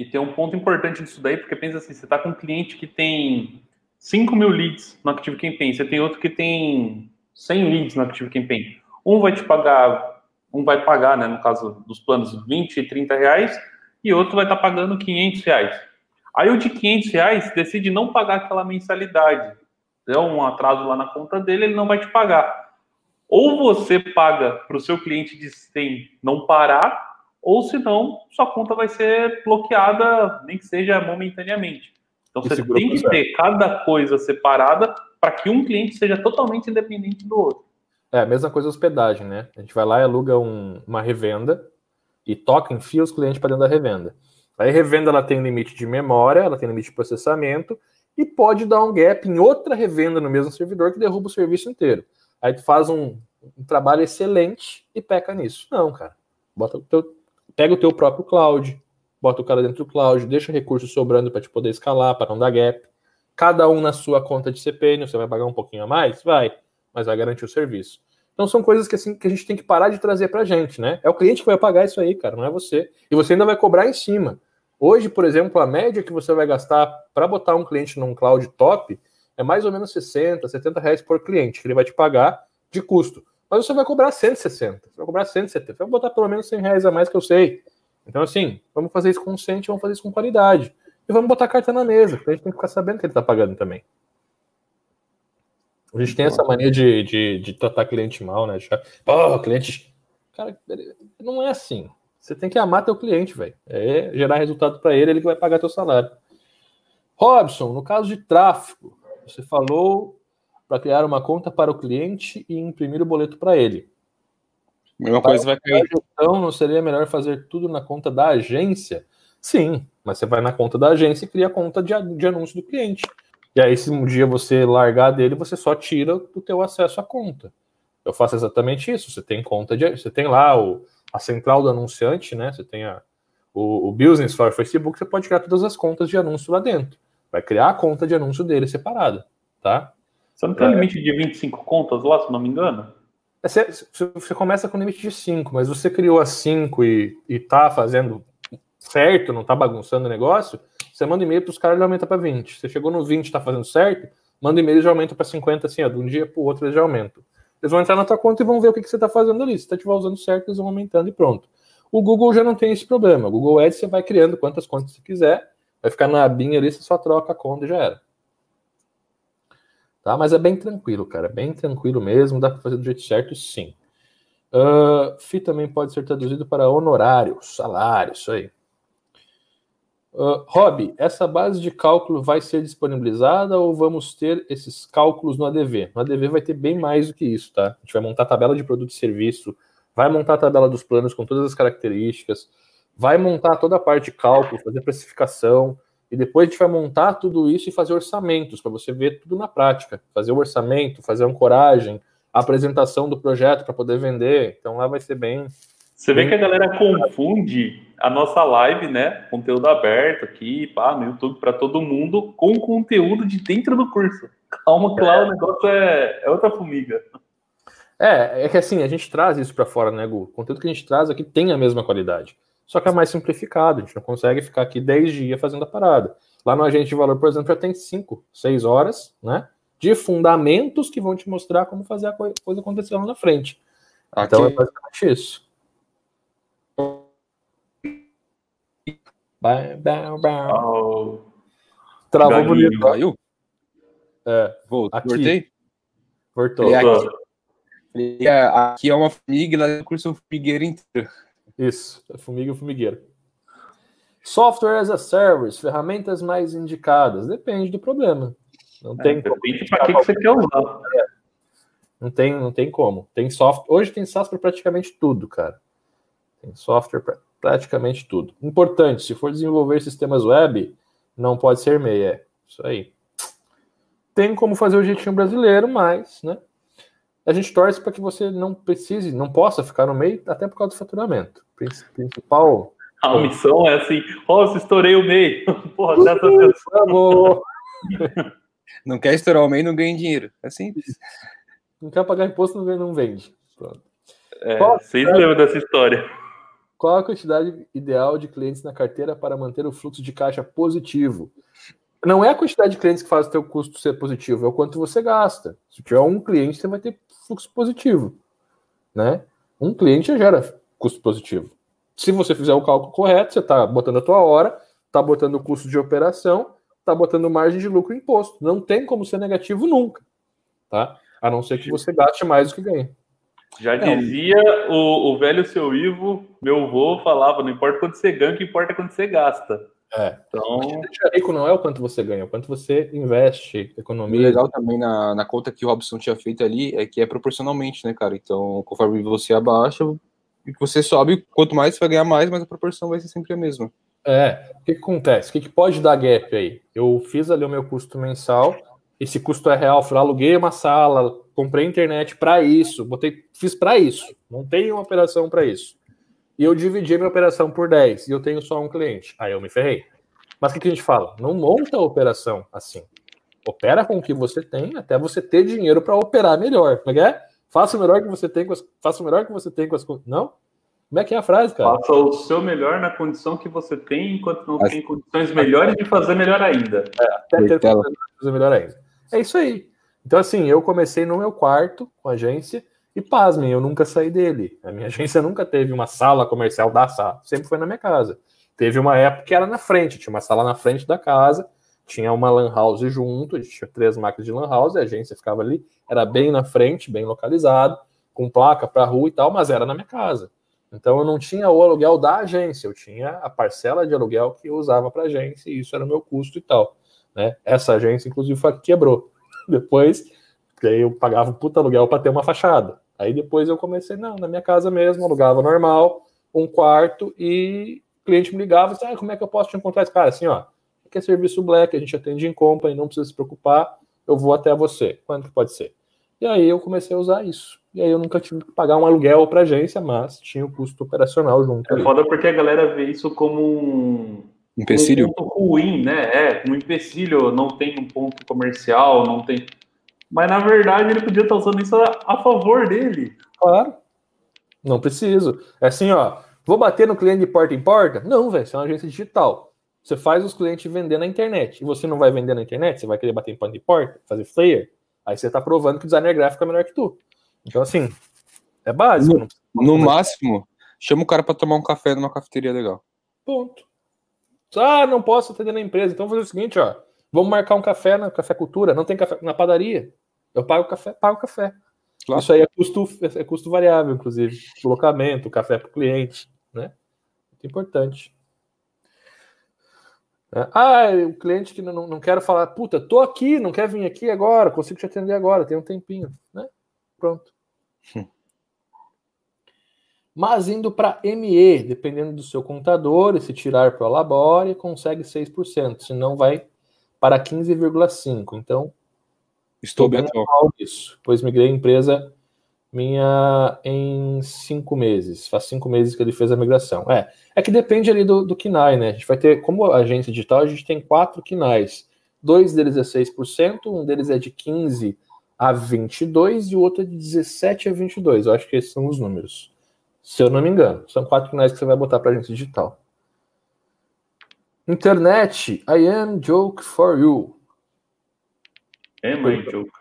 e, tem um ponto importante disso daí, porque pensa assim, você está com um cliente que tem 5 mil leads no Active Campaign, você tem outro que tem 100 leads no Active Campaign. Um vai te pagar, um vai pagar, né, no caso dos planos, 20 e 30 reais, e outro vai estar tá pagando 500 reais. Aí o de 500 reais decide não pagar aquela mensalidade der um atraso lá na conta dele, ele não vai te pagar. Ou você paga para o seu cliente de STEM não parar, ou senão sua conta vai ser bloqueada, nem que seja momentaneamente. Então você tem que ter cada coisa separada para que um cliente seja totalmente independente do outro. É a mesma coisa hospedagem, né? A gente vai lá e aluga um, uma revenda e toca, enfia os clientes para dentro da revenda. Aí a revenda ela tem limite de memória, ela tem limite de processamento e pode dar um gap em outra revenda no mesmo servidor que derruba o serviço inteiro. Aí tu faz um, um trabalho excelente e peca nisso. Não, cara. Bota o teu, pega o teu próprio cloud, bota o cara dentro do cloud, deixa recursos sobrando para te poder escalar, para não dar gap. Cada um na sua conta de CPN, você vai pagar um pouquinho a mais? Vai, mas vai garantir o serviço. Então são coisas que, assim, que a gente tem que parar de trazer para a gente, né? É o cliente que vai pagar isso aí, cara, não é você. E você ainda vai cobrar em cima. Hoje, por exemplo, a média que você vai gastar para botar um cliente num cloud top é mais ou menos 60, 70 reais por cliente, que ele vai te pagar de custo. Mas você vai cobrar 160, você vai cobrar 170, vai botar pelo menos 100 reais a mais que eu sei. Então, assim, vamos fazer isso consciente, vamos fazer isso com qualidade. e vamos botar a carta na mesa, porque a gente tem que ficar sabendo que ele está pagando também. A gente tem essa mania de, de, de tratar cliente mal, né? Pô, cliente. Cara, não é assim. Você tem que amar teu cliente, velho. É gerar resultado para ele, ele que vai pagar teu salário. Robson, no caso de tráfego, você falou para criar uma conta para o cliente e imprimir o boleto para ele. Mesma coisa vai cair. Então, não seria melhor fazer tudo na conta da agência? Sim, mas você vai na conta da agência e cria a conta de, de anúncio do cliente. E aí, se um dia você largar dele, você só tira o teu acesso à conta. Eu faço exatamente isso. Você tem conta de. Você tem lá o, a central do anunciante, né? Você tem a, o, o Business for Facebook, você pode criar todas as contas de anúncio lá dentro. Vai criar a conta de anúncio dele separada, tá? Você não tem um limite de 25 contas lá, se não me engano? É, você, você começa com limite de 5, mas você criou as 5 e, e tá fazendo certo, não tá bagunçando o negócio, você manda e-mail para os caras e aumenta para 20. Você chegou no 20 está fazendo certo, manda e-mail e já aumenta para 50, assim, ó, de um dia para o outro eles já aumentam. Eles vão entrar na tua conta e vão ver o que, que você está fazendo ali. Se você estiver usando certo, eles vão aumentando e pronto. O Google já não tem esse problema. O Google Ads você vai criando quantas contas você quiser, vai ficar na abinha ali, você só troca a conta e já era. Tá? Mas é bem tranquilo, cara. Bem tranquilo mesmo. Dá para fazer do jeito certo, sim. Uh, FI também pode ser traduzido para honorário, salário, isso aí. Uh, Rob, essa base de cálculo vai ser disponibilizada ou vamos ter esses cálculos no ADV? No ADV vai ter bem mais do que isso, tá? A gente vai montar a tabela de produto e serviço, vai montar a tabela dos planos com todas as características, vai montar toda a parte de cálculo, fazer precificação, e depois a gente vai montar tudo isso e fazer orçamentos, para você ver tudo na prática. Fazer o orçamento, fazer a ancoragem, a apresentação do projeto para poder vender. Então lá vai ser bem. Você vê que a galera confunde a nossa live, né? Conteúdo aberto aqui, pá, no YouTube para todo mundo, com conteúdo de dentro do curso. Calma que lá é. o negócio é, é outra formiga. É, é que assim, a gente traz isso para fora, né, Gu? O conteúdo que a gente traz aqui tem a mesma qualidade. Só que é mais simplificado, a gente não consegue ficar aqui 10 dias fazendo a parada. Lá no agente de valor, por exemplo, já tem 5, 6 horas, né? De fundamentos que vão te mostrar como fazer a coisa acontecer lá na frente. Aqui... Então é basicamente isso. Oh. Travou Galinho. bonito. Caiu? É. Voltou. Aqui. Voltei? Voltou. aqui, aqui é uma formiga, lá no curso formigueiro inteiro. Isso, é formiga e formigueiro. Software as a service, ferramentas mais indicadas. Depende do problema. Não é, tem depende para que, que você quer usar. Não tem, não tem como. Tem software. Hoje tem SaaS para praticamente tudo, cara. Tem software para praticamente tudo. Importante, se for desenvolver sistemas web, não pode ser MEI, é isso aí. Tem como fazer o jeitinho brasileiro, mas, né? A gente torce para que você não precise, não possa ficar no meio, até por causa do faturamento. Principal. A missão é assim, ó, oh, estourei o MEI. Porra, dessa pessoa. Não quer estourar o MEI, não ganha dinheiro. É simples. Não quer pagar imposto, não vende. Pronto. É, vocês lembram dessa história. Qual a quantidade ideal de clientes na carteira para manter o fluxo de caixa positivo? Não é a quantidade de clientes que faz o teu custo ser positivo, é o quanto você gasta. Se tiver um cliente, você vai ter fluxo positivo, né? Um cliente já gera custo positivo. Se você fizer o cálculo correto, você está botando a tua hora, está botando o custo de operação, está botando margem de lucro e imposto. Não tem como ser negativo nunca, tá? A não ser que você gaste mais do que ganha. Já dizia o, o velho seu Ivo, meu avô falava, não importa quanto você ganha, o que importa é quanto você gasta. É. Então, rico não é o quanto você ganha, é o quanto você investe, economia. O legal também na, na conta que o Robson tinha feito ali é que é proporcionalmente, né, cara? Então, conforme você abaixa, você sobe, quanto mais você vai ganhar mais, mas a proporção vai ser sempre a mesma. É. O que, que acontece? O que, que pode dar gap aí? Eu fiz ali o meu custo mensal, esse custo é real, eu aluguei uma sala, comprei internet para isso, botei, fiz para isso, montei uma operação para isso. E eu dividi minha operação por 10 e eu tenho só um cliente. Aí eu me ferrei. Mas o que, que a gente fala? Não monta a operação assim. Opera com o que você tem até você ter dinheiro para operar melhor. Que é? Faça o melhor que você tem com as, faça o melhor que você tem com as não? Como é que é a frase, cara? Faça o seu melhor na condição que você tem, enquanto não Mas... tem condições melhores de fazer melhor ainda. É, até ter condições de fazer melhor ainda. É isso aí. Então, assim, eu comecei no meu quarto com a agência e pasmem, eu nunca saí dele. A minha agência nunca teve uma sala comercial da sala, sempre foi na minha casa. teve uma época que era na frente, tinha uma sala na frente da casa, tinha uma lan house junto, a gente tinha três máquinas de lan house, a agência ficava ali, era bem na frente, bem localizado, com placa para rua e tal, mas era na minha casa. Então eu não tinha o aluguel da agência, eu tinha a parcela de aluguel que eu usava para agência e isso era o meu custo e tal. Né? Essa agência, inclusive, foi que quebrou. Depois, aí eu pagava um puta aluguel para ter uma fachada. Aí depois eu comecei, não, na minha casa mesmo, alugava normal, um quarto e o cliente me ligava e disse, ah, como é que eu posso te encontrar esse cara? Assim, ó, aqui é serviço black, a gente atende em company, não precisa se preocupar, eu vou até você. Quanto que pode ser? E aí eu comecei a usar isso. E aí eu nunca tive que pagar um aluguel para agência, mas tinha o custo operacional junto. É ali. foda porque a galera vê isso como um empecilho um ponto ruim, né? É, um empecilho, não tem um ponto comercial, não tem. Mas na verdade ele podia estar usando isso a, a favor dele. Claro. Não preciso. É assim, ó. Vou bater no cliente de porta em porta? Não, velho. Você é uma agência digital. Você faz os clientes vender na internet. E você não vai vender na internet? Você vai querer bater em porta em porta? Fazer flyer? Aí você está provando que o designer gráfico é melhor que tu. Então, assim, é básico. No, no máximo, chama o cara para tomar um café numa cafeteria legal. Ponto. Ah, não posso atender na empresa. Então, vou fazer o seguinte, ó. Vamos marcar um café na Café Cultura. Não tem café na padaria. Eu pago café, pago café. Claro. Isso aí é custo, é custo variável, inclusive. Deslocamento, café para o cliente, né? Muito importante. É. Ah, o cliente que não, não quer falar, puta, tô aqui, não quer vir aqui agora, consigo te atender agora, tem um tempinho, né? Pronto. Hum. Mas indo para ME, dependendo do seu contador, e se tirar para o Labore, consegue 6%, senão vai para 15,5%. Então, estou bem mal disso, pois migrei a empresa minha em cinco meses. Faz cinco meses que ele fez a migração. É, é que depende ali do, do KINAI, né? A gente vai ter, como agência digital, a gente tem quatro KINAIs. Dois deles é 6%, um deles é de 15% a 22 e o outro é de 17 a 22. Eu acho que esses são os números. Se eu não me engano. São quatro KINAIs que você vai botar para agência digital. Internet, I am joke for you. É, mãe, joke.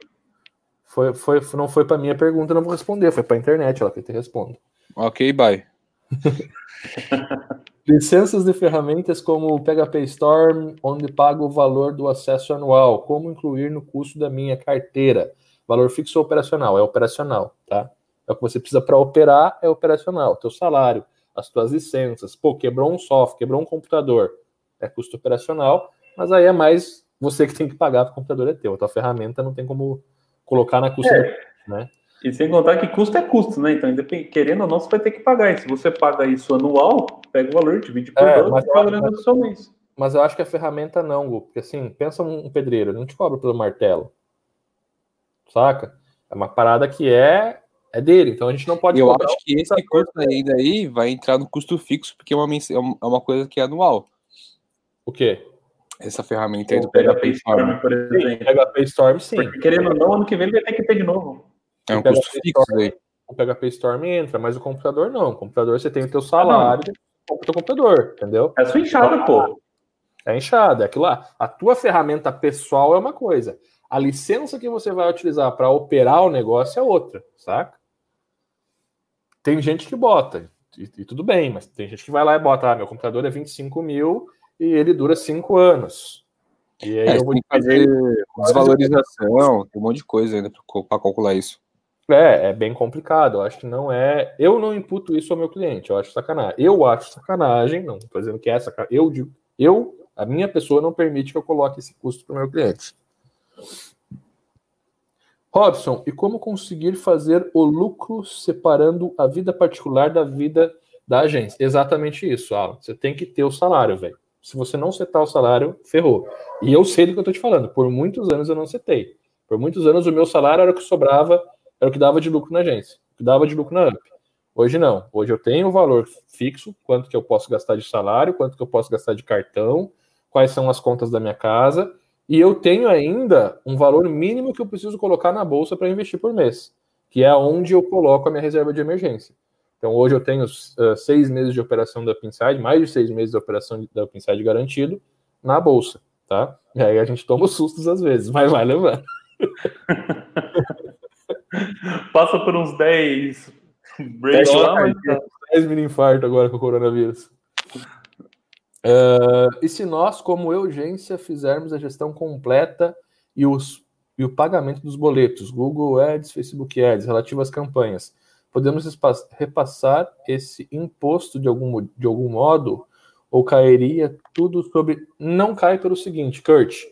Foi, foi, não foi para minha pergunta, não vou responder, foi para a internet, ela que te responde. Ok, bye. Licenças de ferramentas como o PHP Storm, onde pago o valor do acesso anual. Como incluir no custo da minha carteira? Valor fixo ou operacional? É operacional, tá? É o que você precisa para operar, é operacional. Teu salário, as tuas licenças. Pô, quebrou um software, quebrou um computador. É custo operacional, mas aí é mais você que tem que pagar, porque o computador é teu. A tua ferramenta não tem como colocar na custa, é. né? E sem contar que custo é custo, né? Então, querendo ou não, você vai ter que pagar. E se você paga isso anual, pega o valor, divide por é, mas, seu mês. Mas eu acho que a ferramenta não, Gu, porque assim, pensa um pedreiro, ele não te cobra pelo martelo. Saca? É uma parada que é é dele, então a gente não pode. Eu acho que esse custo aí daí vai entrar no custo fixo, porque é uma, é uma coisa que é anual. O quê? Essa ferramenta aí do PHP Storm, por exemplo. PHP Storm, sim. Porque, querendo ou não, ano que vem ele vai ter que ter de novo. É um custo fixo aí. O PHP Storm entra, mas o computador não. O computador você tem o teu salário, ah, o teu computador, entendeu? É sua enxada, pô. É enxada, é aquilo lá. A tua ferramenta pessoal é uma coisa. A licença que você vai utilizar para operar o negócio é outra, saca? Tem gente que bota, e, e, tudo bem, mas tem gente que vai lá e bota, ah, meu computador é 25 mil e ele dura cinco anos. E aí é, eu vou fazer desvalorização, tem um monte de coisa ainda para calcular isso. É, é bem complicado. Eu acho que não é. Eu não imputo isso ao meu cliente. Eu acho sacanagem. Eu acho sacanagem. Não estou dizendo que é sacanagem. Eu digo, eu, a minha pessoa não permite que eu coloque esse custo para o meu cliente. Robson, e como conseguir fazer o lucro separando a vida particular da vida da agência? Exatamente isso, Alan. Você tem que ter o salário, velho se você não setar o salário, ferrou. E eu sei do que eu tô te falando. Por muitos anos eu não setei. Por muitos anos o meu salário era o que sobrava, era o que dava de lucro na agência, o que dava de lucro na UP. Hoje não. Hoje eu tenho um valor fixo, quanto que eu posso gastar de salário, quanto que eu posso gastar de cartão, quais são as contas da minha casa, e eu tenho ainda um valor mínimo que eu preciso colocar na bolsa para investir por mês, que é onde eu coloco a minha reserva de emergência. Então, hoje eu tenho uh, seis meses de operação da Pinside, mais de seis meses de operação da Pinside garantido na bolsa, tá? E aí a gente toma sustos às vezes, mas vai levando. Passa por uns 10 breaks lá, mas... 10 mini infarto agora com o coronavírus. Uh, e se nós, como urgência, fizermos a gestão completa e, os, e o pagamento dos boletos, Google Ads, Facebook Ads, relativo às campanhas, podemos repassar esse imposto de algum, de algum modo? Ou cairia tudo sobre. Não cai pelo seguinte, Kurt.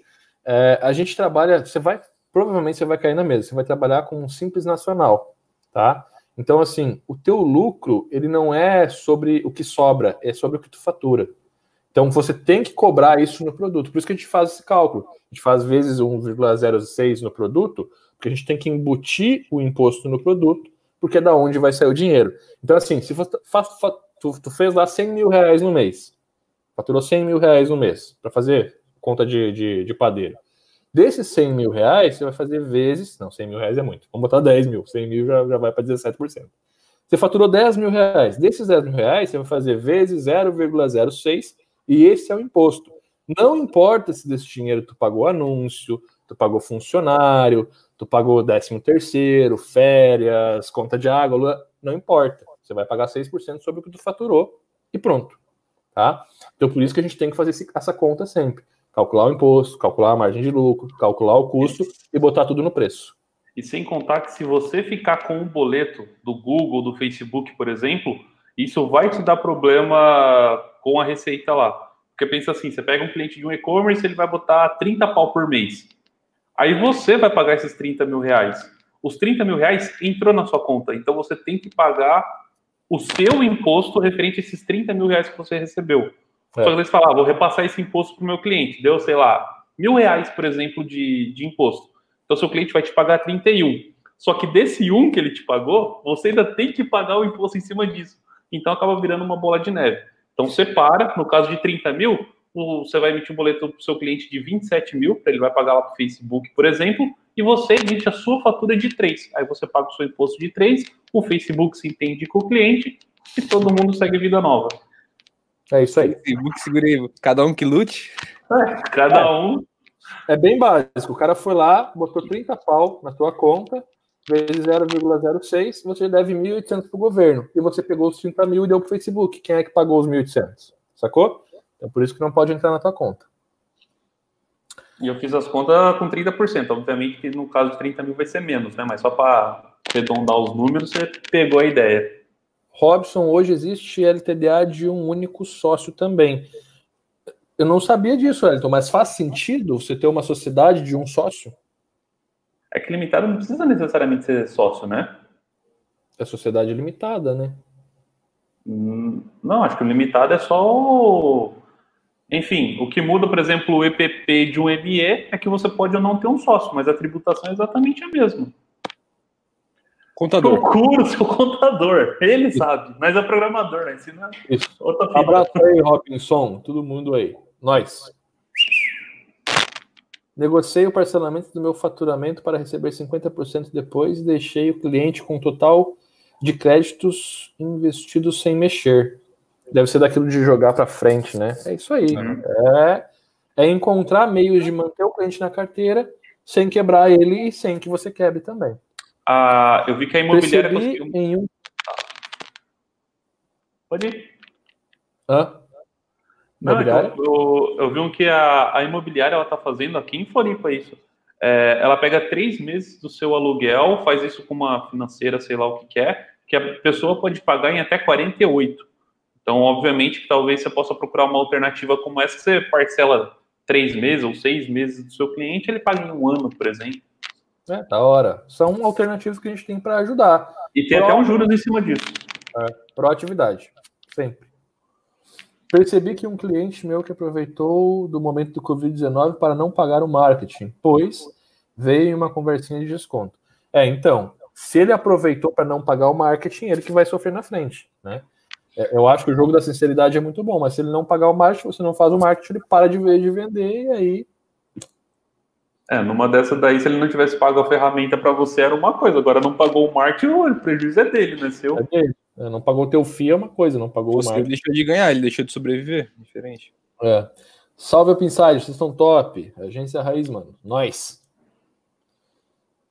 É, a gente trabalha. Você vai. Provavelmente você vai cair na mesa. Você vai trabalhar com um simples nacional, tá? Então, assim, o teu lucro, ele não é sobre o que sobra, é sobre o que tu fatura. Então, você tem que cobrar isso no produto. Por isso que a gente faz esse cálculo. A gente faz vezes 1,06 no produto, porque a gente tem que embutir o imposto no produto, porque é da onde vai sair o dinheiro. Então, assim, se você, tu, tu fez lá 100 mil reais no mês, faturou 100 mil reais no mês para fazer conta de, de, de padeiro. Desses 100 mil reais, você vai fazer vezes. Não, 100 mil reais é muito. Vamos botar 10 mil. 100 mil já, já vai para 17%. Você faturou 10 mil reais. Desses 10 mil reais, você vai fazer vezes 0,06 e esse é o imposto. Não importa se desse dinheiro tu pagou anúncio, tu pagou funcionário, tu pagou 13 terceiro, férias, conta de água, não importa. Você vai pagar 6% sobre o que tu faturou e pronto. Tá? Então por isso que a gente tem que fazer essa conta sempre. Calcular o imposto, calcular a margem de lucro, calcular o custo e botar tudo no preço. E sem contar que se você ficar com um boleto do Google, do Facebook, por exemplo, isso vai te dar problema com a receita lá. Porque pensa assim, você pega um cliente de um e-commerce, ele vai botar 30 pau por mês. Aí você vai pagar esses 30 mil reais. Os 30 mil reais entrou na sua conta, então você tem que pagar o seu imposto referente a esses 30 mil reais que você recebeu. É. Só que você fala, ah, vou repassar esse imposto para o meu cliente. Deu, sei lá, mil reais, por exemplo, de, de imposto. Então, seu cliente vai te pagar 31. Só que desse um que ele te pagou, você ainda tem que pagar o imposto em cima disso. Então, acaba virando uma bola de neve. Então, separa, no caso de 30 mil, você vai emitir um boleto para o seu cliente de 27 mil, ele vai pagar lá para o Facebook, por exemplo, e você emite a sua fatura de 3. Aí você paga o seu imposto de 3, o Facebook se entende com o cliente e todo mundo segue vida nova. É isso aí. Facebook segurei, cada um que lute. É, cada um. É bem básico. O cara foi lá, botou 30 pau na tua conta, vezes 0,06, você deve 1.800 para o governo. E você pegou os 30 mil e deu para o Facebook. Quem é que pagou os 1.800? Sacou? Então por isso que não pode entrar na tua conta. E eu fiz as contas com 30%. Obviamente que no caso de 30 mil vai ser menos, né? Mas só para arredondar os números, você pegou a ideia. Robson, hoje existe LTDA de um único sócio também. Eu não sabia disso, Elton, mas faz sentido você ter uma sociedade de um sócio? É que limitado não precisa necessariamente ser sócio, né? É sociedade limitada, né? Hum, não, acho que o limitado é só o... Enfim, o que muda, por exemplo, o EPP de um ME é que você pode ou não ter um sócio, mas a tributação é exatamente a mesma. Contador. Procura o seu contador, ele sabe, mas é programador, né? Ensina Isso. outra Abraço aí, Robinson, todo mundo aí. Nós. Negociei o parcelamento do meu faturamento para receber 50% depois e deixei o cliente com total de créditos investidos sem mexer. Deve ser daquilo de jogar para frente, né? É isso aí. Uhum. É, é encontrar meios de manter o cliente na carteira sem quebrar ele e sem que você quebre também. Ah, eu vi que a imobiliária conseguiu... em um... Pode ir. Hã? Não, eu, eu, eu, vi um que a, a imobiliária ela está fazendo aqui em Floripa isso. É, ela pega três meses do seu aluguel, faz isso com uma financeira, sei lá o que quer, é, que a pessoa pode pagar em até 48. Então, obviamente, que talvez você possa procurar uma alternativa como essa, que você parcela três meses ou seis meses do seu cliente, ele paga em um ano, por exemplo. É, da hora. São alternativas que a gente tem para ajudar. E tem Pro... até um juros em cima disso. É, proatividade, sempre. Percebi que um cliente meu que aproveitou do momento do Covid-19 para não pagar o marketing, pois veio em uma conversinha de desconto. É, então, se ele aproveitou para não pagar o marketing, ele que vai sofrer na frente, né? É, eu acho que o jogo da sinceridade é muito bom, mas se ele não pagar o marketing, você não faz o marketing, ele para de vez de vender e aí. É, numa dessa daí, se ele não tivesse pago a ferramenta para você, era uma coisa. Agora não pagou o marketing, o prejuízo é dele, né? Seu. É dele. É, não pagou o teu FII é uma coisa, não pagou Você o Ele deixou de ganhar, ele deixou de sobreviver. Diferente. É. Salve, Pinside, vocês estão top. Agência Raiz, mano. Nós.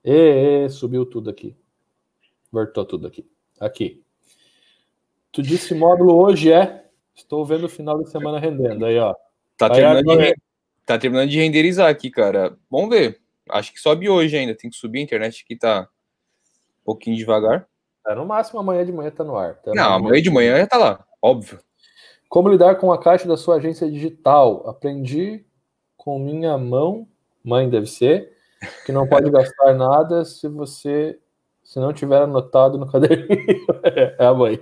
E, subiu tudo aqui. Voltou tudo aqui. Aqui. Tu disse módulo hoje é Estou vendo o final de semana rendendo aí, ó. Tá terminando, de, tá terminando de renderizar aqui, cara. Vamos ver. Acho que sobe hoje ainda. Tem que subir a internet aqui, tá um pouquinho devagar. É, no máximo amanhã de manhã tá no ar. Tá Não, amanhã de manhã já tá lá, óbvio. Como lidar com a caixa da sua agência digital? Aprendi com minha mão, mãe deve ser, que não pode gastar nada se você se não tiver anotado no caderninho. é a mãe.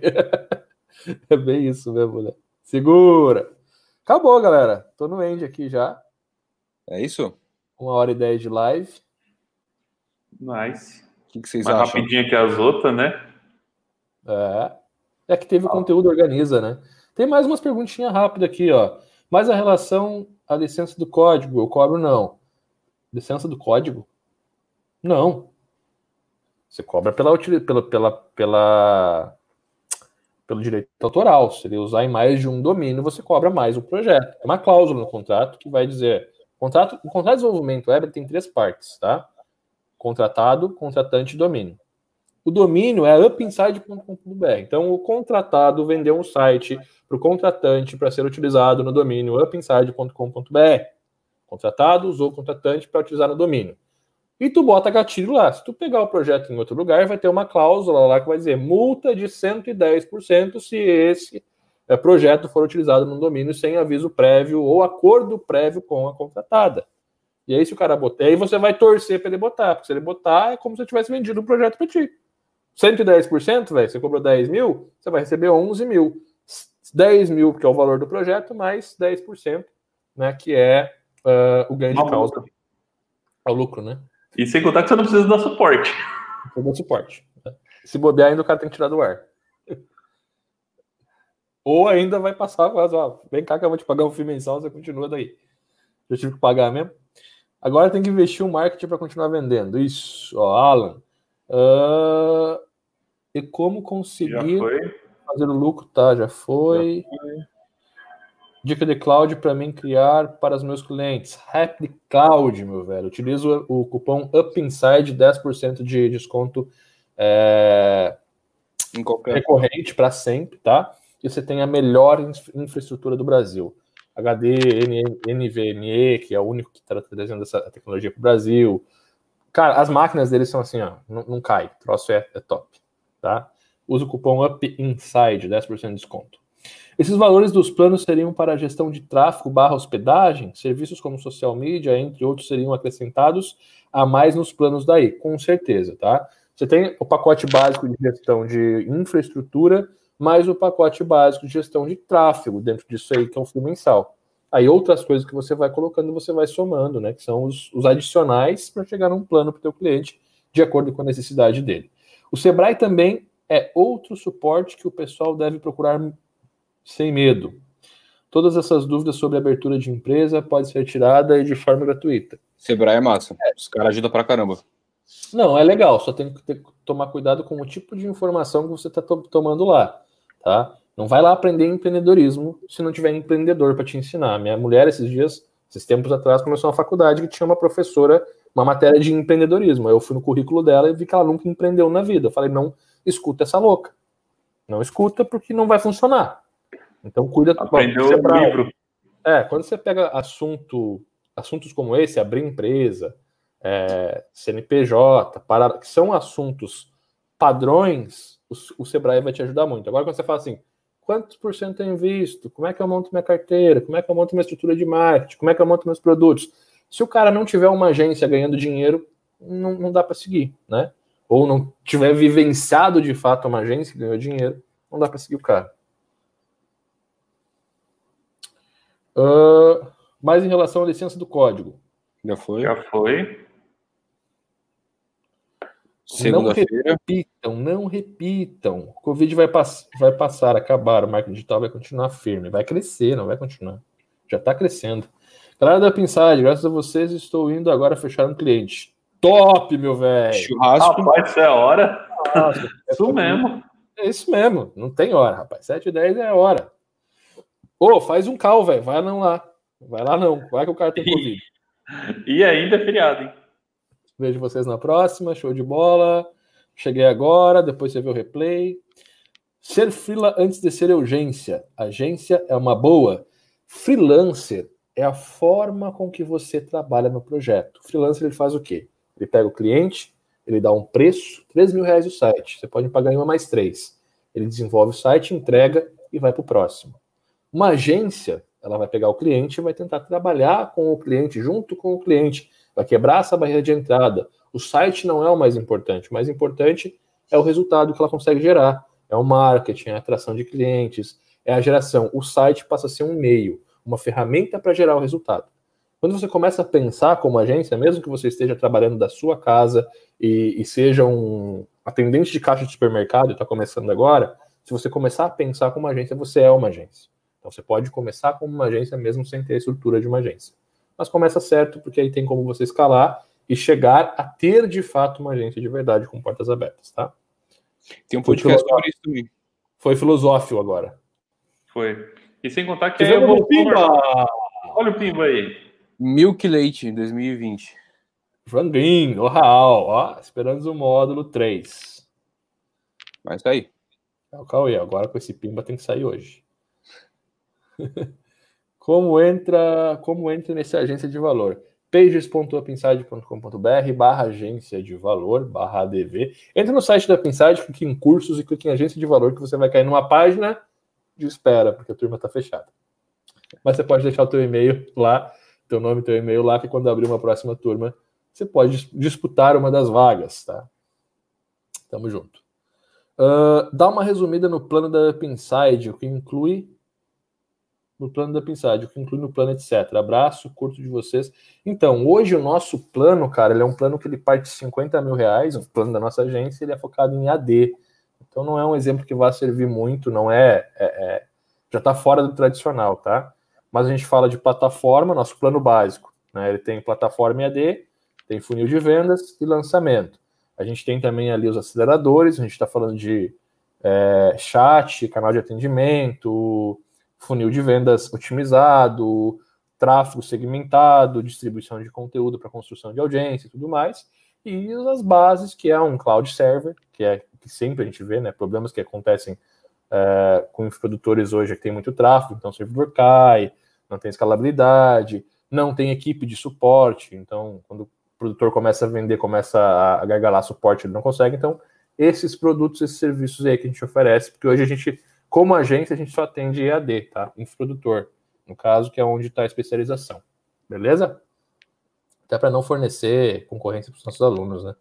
É bem isso mesmo, né? Segura! Acabou, galera. Tô no end aqui já. É isso? Uma hora e dez de live. Nice. O que, que vocês Mais acham? rapidinho que as outras, né? É. É que teve o conteúdo organiza, né? Tem mais umas perguntinhas rápidas aqui, ó. Mas a relação à licença do código, eu cobro não. Licença do código? Não. Você cobra pela, pela, pela, pela, pelo direito autoral. Se ele usar em mais de um domínio, você cobra mais o projeto. É uma cláusula no contrato que vai dizer. Contrato, o contrato de desenvolvimento web tem três partes, tá? Contratado, contratante e domínio. O domínio é upinside.com.br. Então, o contratado vendeu um site para o contratante para ser utilizado no domínio upinside.com.br. Contratado usou o contratante para utilizar no domínio. E tu bota gatilho lá. Se tu pegar o projeto em outro lugar, vai ter uma cláusula lá que vai dizer multa de 110% se esse eh, projeto for utilizado no domínio sem aviso prévio ou acordo prévio com a contratada. E aí, se o cara botar, aí você vai torcer para ele botar, porque se ele botar, é como se eu tivesse vendido o projeto para ti. 110%, velho, você cobrou 10 mil, você vai receber 11 mil. 10 mil, que é o valor do projeto, mais 10%, né, que é uh, o ganho Uma de causa. É o lucro, né? E sem contar que você não precisa dar suporte. Eu dou suporte. Se bobear, ainda o cara tem que tirar do ar. Ou ainda vai passar, mas, ó, vem cá que eu vou te pagar um FII mensal, você continua daí. Eu tive que pagar mesmo. Agora tem que investir um marketing para continuar vendendo. Isso, ó, Alan. Ah, e como Já conseguir foi. fazer o lucro? Tá, já foi. Dica de cloud para mim criar para os meus clientes. Rap Cloud, meu velho. Utilizo o cupom UPINSIDE, 10% de desconto é, Em qualquer. recorrente para sempre, tá? E você tem a melhor infra- infraestrutura do Brasil. HD, NVMe, que é o único que está trazendo essa tecnologia para o Brasil. Cara, as máquinas deles são assim, ó, não, não cai. O troço é, é top, tá? Usa o cupom UPINSIDE, 10% de desconto. Esses valores dos planos seriam para a gestão de tráfego barra hospedagem, serviços como social media, entre outros, seriam acrescentados a mais nos planos daí, com certeza, tá? Você tem o pacote básico de gestão de infraestrutura, mais o pacote básico de gestão de tráfego, dentro disso aí, que é um fio mensal. Aí outras coisas que você vai colocando, você vai somando, né? Que são os, os adicionais para chegar num plano para o teu cliente, de acordo com a necessidade dele. O Sebrae também é outro suporte que o pessoal deve procurar sem medo. Todas essas dúvidas sobre abertura de empresa pode ser tirada e de forma gratuita. Sebrae é massa. Os caras ajudam pra caramba. Não, é legal, só tem que ter- tomar cuidado com o tipo de informação que você está tomando lá, tá? Não vai lá aprender empreendedorismo se não tiver empreendedor para te ensinar. Minha mulher, esses dias, esses tempos atrás, começou uma faculdade que tinha uma professora, uma matéria de empreendedorismo. Aí eu fui no currículo dela e vi que ela nunca empreendeu na vida. Eu falei, não escuta essa louca. Não escuta porque não vai funcionar. Então cuida. Aprendeu Bom, o pra- livro. é, quando você pega assunto, assuntos como esse, abrir empresa, é, CNPJ, para, que são assuntos padrões, o, o Sebrae vai te ajudar muito. Agora, quando você fala assim, quantos por cento eu invisto? Como é que eu monto minha carteira? Como é que eu monto minha estrutura de marketing? Como é que eu monto meus produtos? Se o cara não tiver uma agência ganhando dinheiro, não, não dá para seguir, né? Ou não tiver vivenciado de fato uma agência que ganhou dinheiro, não dá para seguir o cara. Ah, mas em relação à licença do código, Já foi. Já foi. Segunda-feira. repitam, não repitam. O Covid vai, pass vai passar, acabar, o marketing digital vai continuar firme, vai crescer, não vai continuar. Já está crescendo. Galera da Pinside, graças a vocês estou indo agora fechar um cliente. Top, meu velho! Churrasco. Rapaz, isso é a hora. Nossa, Isso mesmo. É isso mesmo, não tem hora, rapaz. 7 e 10 é hora. Ô, faz um cal, velho. Vai não lá. Vai lá não. Vai que o cara tem Covid. E ainda é feriado, hein? Vejo vocês na próxima. Show de bola. Cheguei agora, depois você vê o replay. Ser freela antes de ser urgência. Agência é uma boa. Freelancer é a forma com que você trabalha no projeto. O freelancer ele faz o quê? Ele pega o cliente, ele dá um preço, 3 mil reais o site. Você pode pagar em uma mais três. Ele desenvolve o site, entrega e vai para o próximo. Uma agência, ela vai pegar o cliente e vai tentar trabalhar com o cliente, junto com o cliente, vai quebrar essa barreira de entrada. O site não é o mais importante, o mais importante é o resultado que ela consegue gerar. É o marketing, é a atração de clientes, é a geração. O site passa a ser um meio uma ferramenta para gerar o resultado. Quando você começa a pensar como agência, mesmo que você esteja trabalhando da sua casa e, e seja um atendente de caixa de supermercado, está começando agora, se você começar a pensar como agência, você é uma agência. Então você pode começar como uma agência mesmo sem ter a estrutura de uma agência. Mas começa certo, porque aí tem como você escalar e chegar a ter de fato uma agência de verdade com portas abertas, tá? Tem um podcast sobre isso também. Foi filosófico agora. Foi. E sem contar que é o Pimba! Olha o Pimba aí. Milk Leite, 2020. Franguinho, o Raul, ó, esperando o módulo 3. Vai sair. É o Cauê, agora com esse Pimba tem que sair hoje. como entra, como entra nesse agência de valor? pages.upinside.com.br barra agência de valor, barra ADV. Entra no site da Pinside, clique em cursos e clique em agência de valor que você vai cair numa página de espera, porque a turma está fechada. Mas você pode deixar o teu e-mail lá, teu nome teu e-mail lá, que quando abrir uma próxima turma, você pode disputar uma das vagas, tá? Tamo junto. Uh, dá uma resumida no plano da Pinside, o que inclui no plano da Pinside, o que inclui no plano, etc. Abraço, curto de vocês. Então, hoje o nosso plano, cara, ele é um plano que ele parte de 50 mil reais, o plano da nossa agência, ele é focado em AD. Então não é um exemplo que vai servir muito, não é, é, é já está fora do tradicional, tá? Mas a gente fala de plataforma, nosso plano básico, né? Ele tem plataforma AD, tem funil de vendas e lançamento. A gente tem também ali os aceleradores, a gente está falando de é, chat, canal de atendimento, funil de vendas otimizado, tráfego segmentado, distribuição de conteúdo para construção de audiência e tudo mais. E as bases, que é um cloud server, que é que sempre a gente vê, né? Problemas que acontecem é, com produtores hoje é que tem muito tráfego, então o servidor cai, não tem escalabilidade, não tem equipe de suporte, então quando o produtor começa a vender, começa a gargalar suporte, ele não consegue. Então, esses produtos, esses serviços aí que a gente oferece, porque hoje a gente, como agência, a gente só atende EAD, tá? Infoprodutor, no caso, que é onde está a especialização. Beleza? Até para não fornecer concorrência para os nossos alunos, né?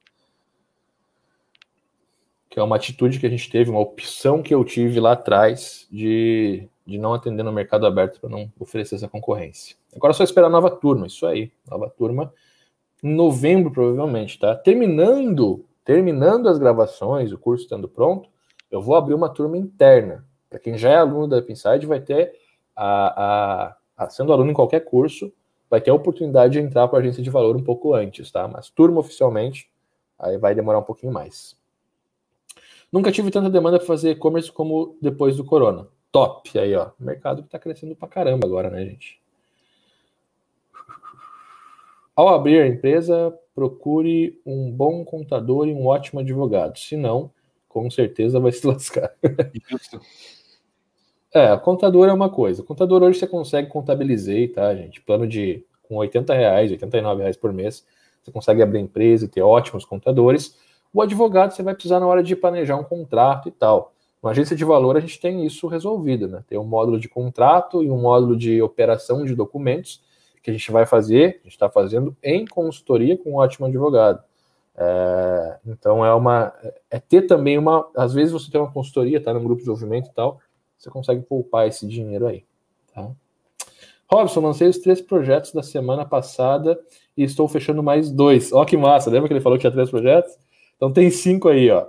que é uma atitude que a gente teve, uma opção que eu tive lá atrás de, de não atender no mercado aberto para não oferecer essa concorrência. Agora é só esperar a nova turma, isso aí, nova turma em novembro provavelmente, tá? Terminando, terminando as gravações, o curso estando pronto, eu vou abrir uma turma interna. Para quem já é aluno da Pinside, vai ter a, a, a, sendo aluno em qualquer curso, vai ter a oportunidade de entrar para a agência de valor um pouco antes, tá? Mas turma oficialmente, aí vai demorar um pouquinho mais. Nunca tive tanta demanda para fazer e-commerce como depois do corona. Top. Aí, ó. mercado que está crescendo pra caramba agora, né, gente? Ao abrir a empresa, procure um bom contador e um ótimo advogado. Se não, com certeza vai se lascar. É, contador é uma coisa. Contador hoje você consegue contabilizar, tá, gente? Plano de com 80 reais, 89 reais por mês, você consegue abrir empresa e ter ótimos contadores. O advogado você vai precisar na hora de planejar um contrato e tal. Na agência de valor a gente tem isso resolvido, né? Tem um módulo de contrato e um módulo de operação de documentos que a gente vai fazer, a gente está fazendo em consultoria com um ótimo advogado. É, então é uma é ter também uma às vezes você tem uma consultoria, tá num grupo de desenvolvimento e tal, você consegue poupar esse dinheiro aí, tá? Robson, lancei os três projetos da semana passada e estou fechando mais dois. Ó que massa, lembra que ele falou que tinha três projetos? Então tem cinco aí, ó.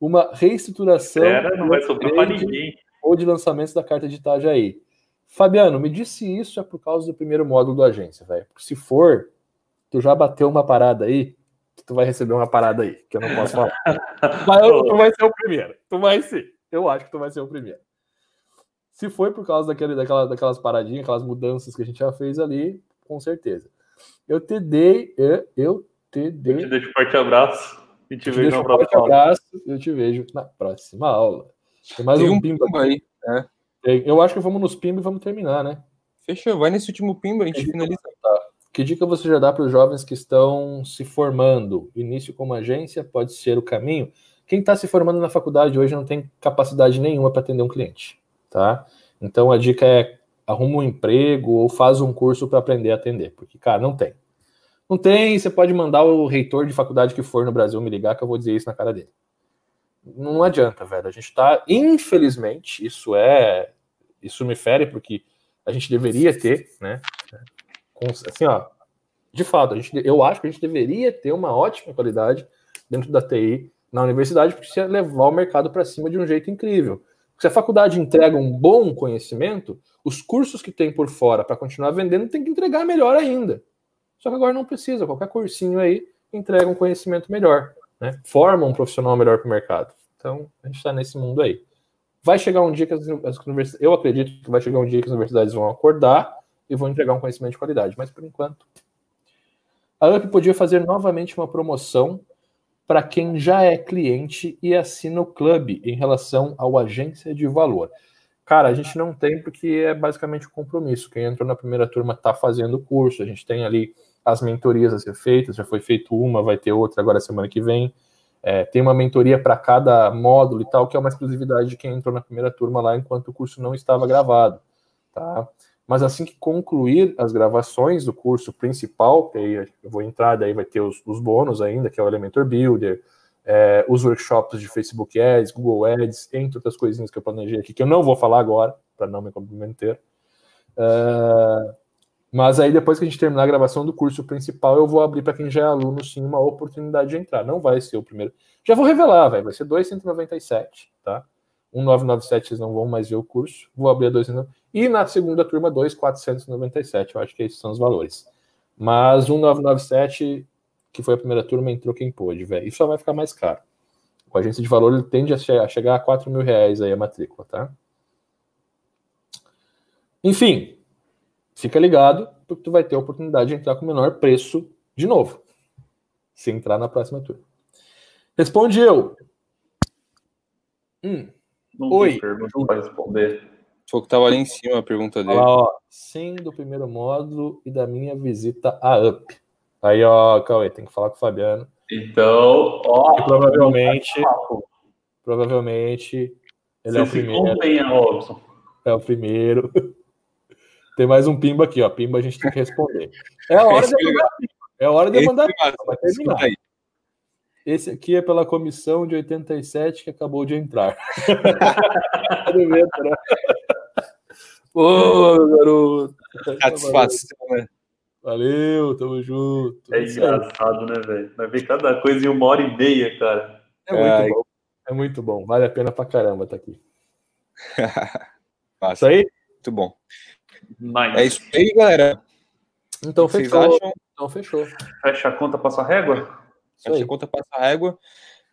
Uma reestruturação Pera, não vai sobrar para ninguém. ou de lançamentos da carta de Itajaí. Fabiano, me disse isso é por causa do primeiro módulo da agência, velho. Porque se for, tu já bateu uma parada aí, tu vai receber uma parada aí, que eu não posso falar. Mas tu vai ser o primeiro. Tu vai ser. Eu acho que tu vai ser o primeiro. Se foi por causa daquele, daquela, daquelas paradinhas, aquelas mudanças que a gente já fez ali, com certeza. Eu te dei, eu, eu te dei. Eu te deixo um forte abraço. E te, te vejo na próxima aula. Abraço, eu te vejo na próxima aula. Tem mais Tem um, um pimba, pimba aí. É. Eu acho que vamos nos pimba e vamos terminar, né? Fechou, vai nesse último pimba, a gente finaliza. Tá. Que dica você já dá para os jovens que estão se formando? Início como agência pode ser o caminho? Quem está se formando na faculdade hoje não tem capacidade nenhuma para atender um cliente, tá? Então a dica é arruma um emprego ou faz um curso para aprender a atender, porque, cara, não tem. Não tem, você pode mandar o reitor de faculdade que for no Brasil me ligar que eu vou dizer isso na cara dele. Não adianta, velho. A gente está, infelizmente, isso é. Isso me fere, porque a gente deveria ter, né? Assim, ó, de fato, a gente, eu acho que a gente deveria ter uma ótima qualidade dentro da TI na universidade, porque você levar o mercado para cima de um jeito incrível. Se a faculdade entrega um bom conhecimento, os cursos que tem por fora para continuar vendendo tem que entregar melhor ainda. Só que agora não precisa, qualquer cursinho aí entrega um conhecimento melhor, né? forma um profissional melhor para o mercado. Então, a gente está nesse mundo aí. Vai chegar um dia que as, universidades, eu acredito que vai chegar um dia que as universidades vão acordar e vão entregar um conhecimento de qualidade, mas por enquanto. A UP podia fazer novamente uma promoção para quem já é cliente e assina o clube em relação ao agência de valor. Cara, a gente não tem porque é basicamente um compromisso. Quem entrou na primeira turma está fazendo o curso, a gente tem ali as mentorias a ser feitas, já foi feito uma, vai ter outra agora semana que vem. É, tem uma mentoria para cada módulo e tal, que é uma exclusividade de quem entrou na primeira turma lá enquanto o curso não estava gravado, tá? Mas assim que concluir as gravações do curso principal, que aí eu vou entrar, daí vai ter os, os bônus ainda, que é o Elementor Builder, é, os workshops de Facebook Ads, Google Ads, entre outras coisinhas que eu planejei aqui, que eu não vou falar agora, para não me comprometer. Uh, mas aí, depois que a gente terminar a gravação do curso principal, eu vou abrir para quem já é aluno, sim, uma oportunidade de entrar. Não vai ser o primeiro. Já vou revelar, véio, vai ser 297, tá? 1997 vocês não vão mais ver o curso. Vou abrir a 297. E na segunda turma, 2,497. Eu acho que esses são os valores. Mas 1997, que foi a primeira turma, entrou quem pôde, velho. Isso só vai ficar mais caro. Com a agência de valor, ele tende a chegar a 4 mil reais aí a matrícula, tá? Enfim, fica ligado, porque tu vai ter a oportunidade de entrar com o menor preço de novo. Se entrar na próxima turma. Responde eu. Hum. Não Oi. Pergunta para responder. Foi que estava ali em cima a pergunta dele. Ó, sim, do primeiro módulo e da minha visita a UP. Aí, ó, Cauê, tem que falar com o Fabiano. Então, ó. E provavelmente. Provavelmente. Ele Você é o primeiro. Robson. É o primeiro. Tem mais um pimba aqui, ó. Pimba a gente tem que responder. É a hora de mandar. É a hora de mandar. Vai terminar. Esse aqui é pela comissão de 87 que acabou de entrar. Ô, garoto. Satisfação, né? Valeu, tamo junto. É engraçado, né, velho? Vai ver cada coisa em uma hora e meia, cara. É muito bom. É muito bom. Vale a pena pra caramba tá aqui. isso aí? Muito bom. Nice. É isso aí, galera. Então fechou. Então fechou. Fecha a conta, passa a régua? Fecha a conta, passa a régua.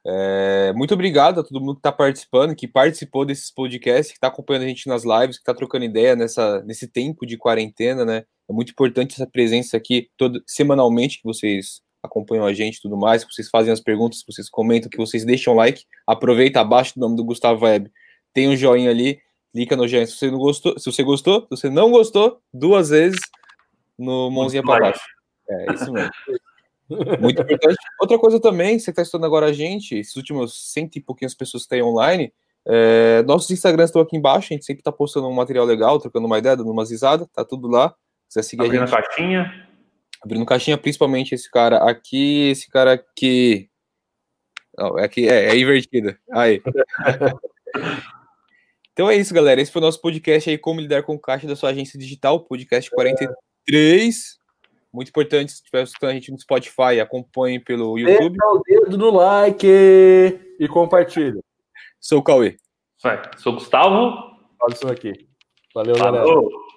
É, muito obrigado a todo mundo que está participando, que participou desses podcasts, que está acompanhando a gente nas lives, que está trocando ideia nessa, nesse tempo de quarentena, né? É muito importante essa presença aqui todo, semanalmente, que vocês acompanham a gente e tudo mais, que vocês fazem as perguntas, que vocês comentam, que vocês deixam like. Aproveita abaixo do nome do Gustavo Web. Tem um joinha ali, clica no joinha se você não gostou. Se você gostou, se você não gostou, duas vezes no mãozinha para baixo. É, isso mesmo. Muito importante. Outra coisa também, você está estudando agora a gente, esses últimos cento e pouquinhas pessoas que estão online, é, nossos Instagrams estão aqui embaixo, a gente sempre está postando um material legal, trocando uma ideia, dando umas risadas, tá tudo lá. Você seguir Abrindo a gente. caixinha. Abrindo caixinha, principalmente esse cara aqui, esse cara aqui. Não, é aqui, é, é invertido. Aí. então é isso, galera. Esse foi o nosso podcast aí, Como Lidar com Caixa da sua agência digital, podcast 43. Muito importante, se estiver escutando a gente no Spotify, acompanhe pelo YouTube. Deixa o dedo no like e compartilhe. Sou o Cauê. Sou o Gustavo. Olha isso aqui. Valeu, Falou. galera.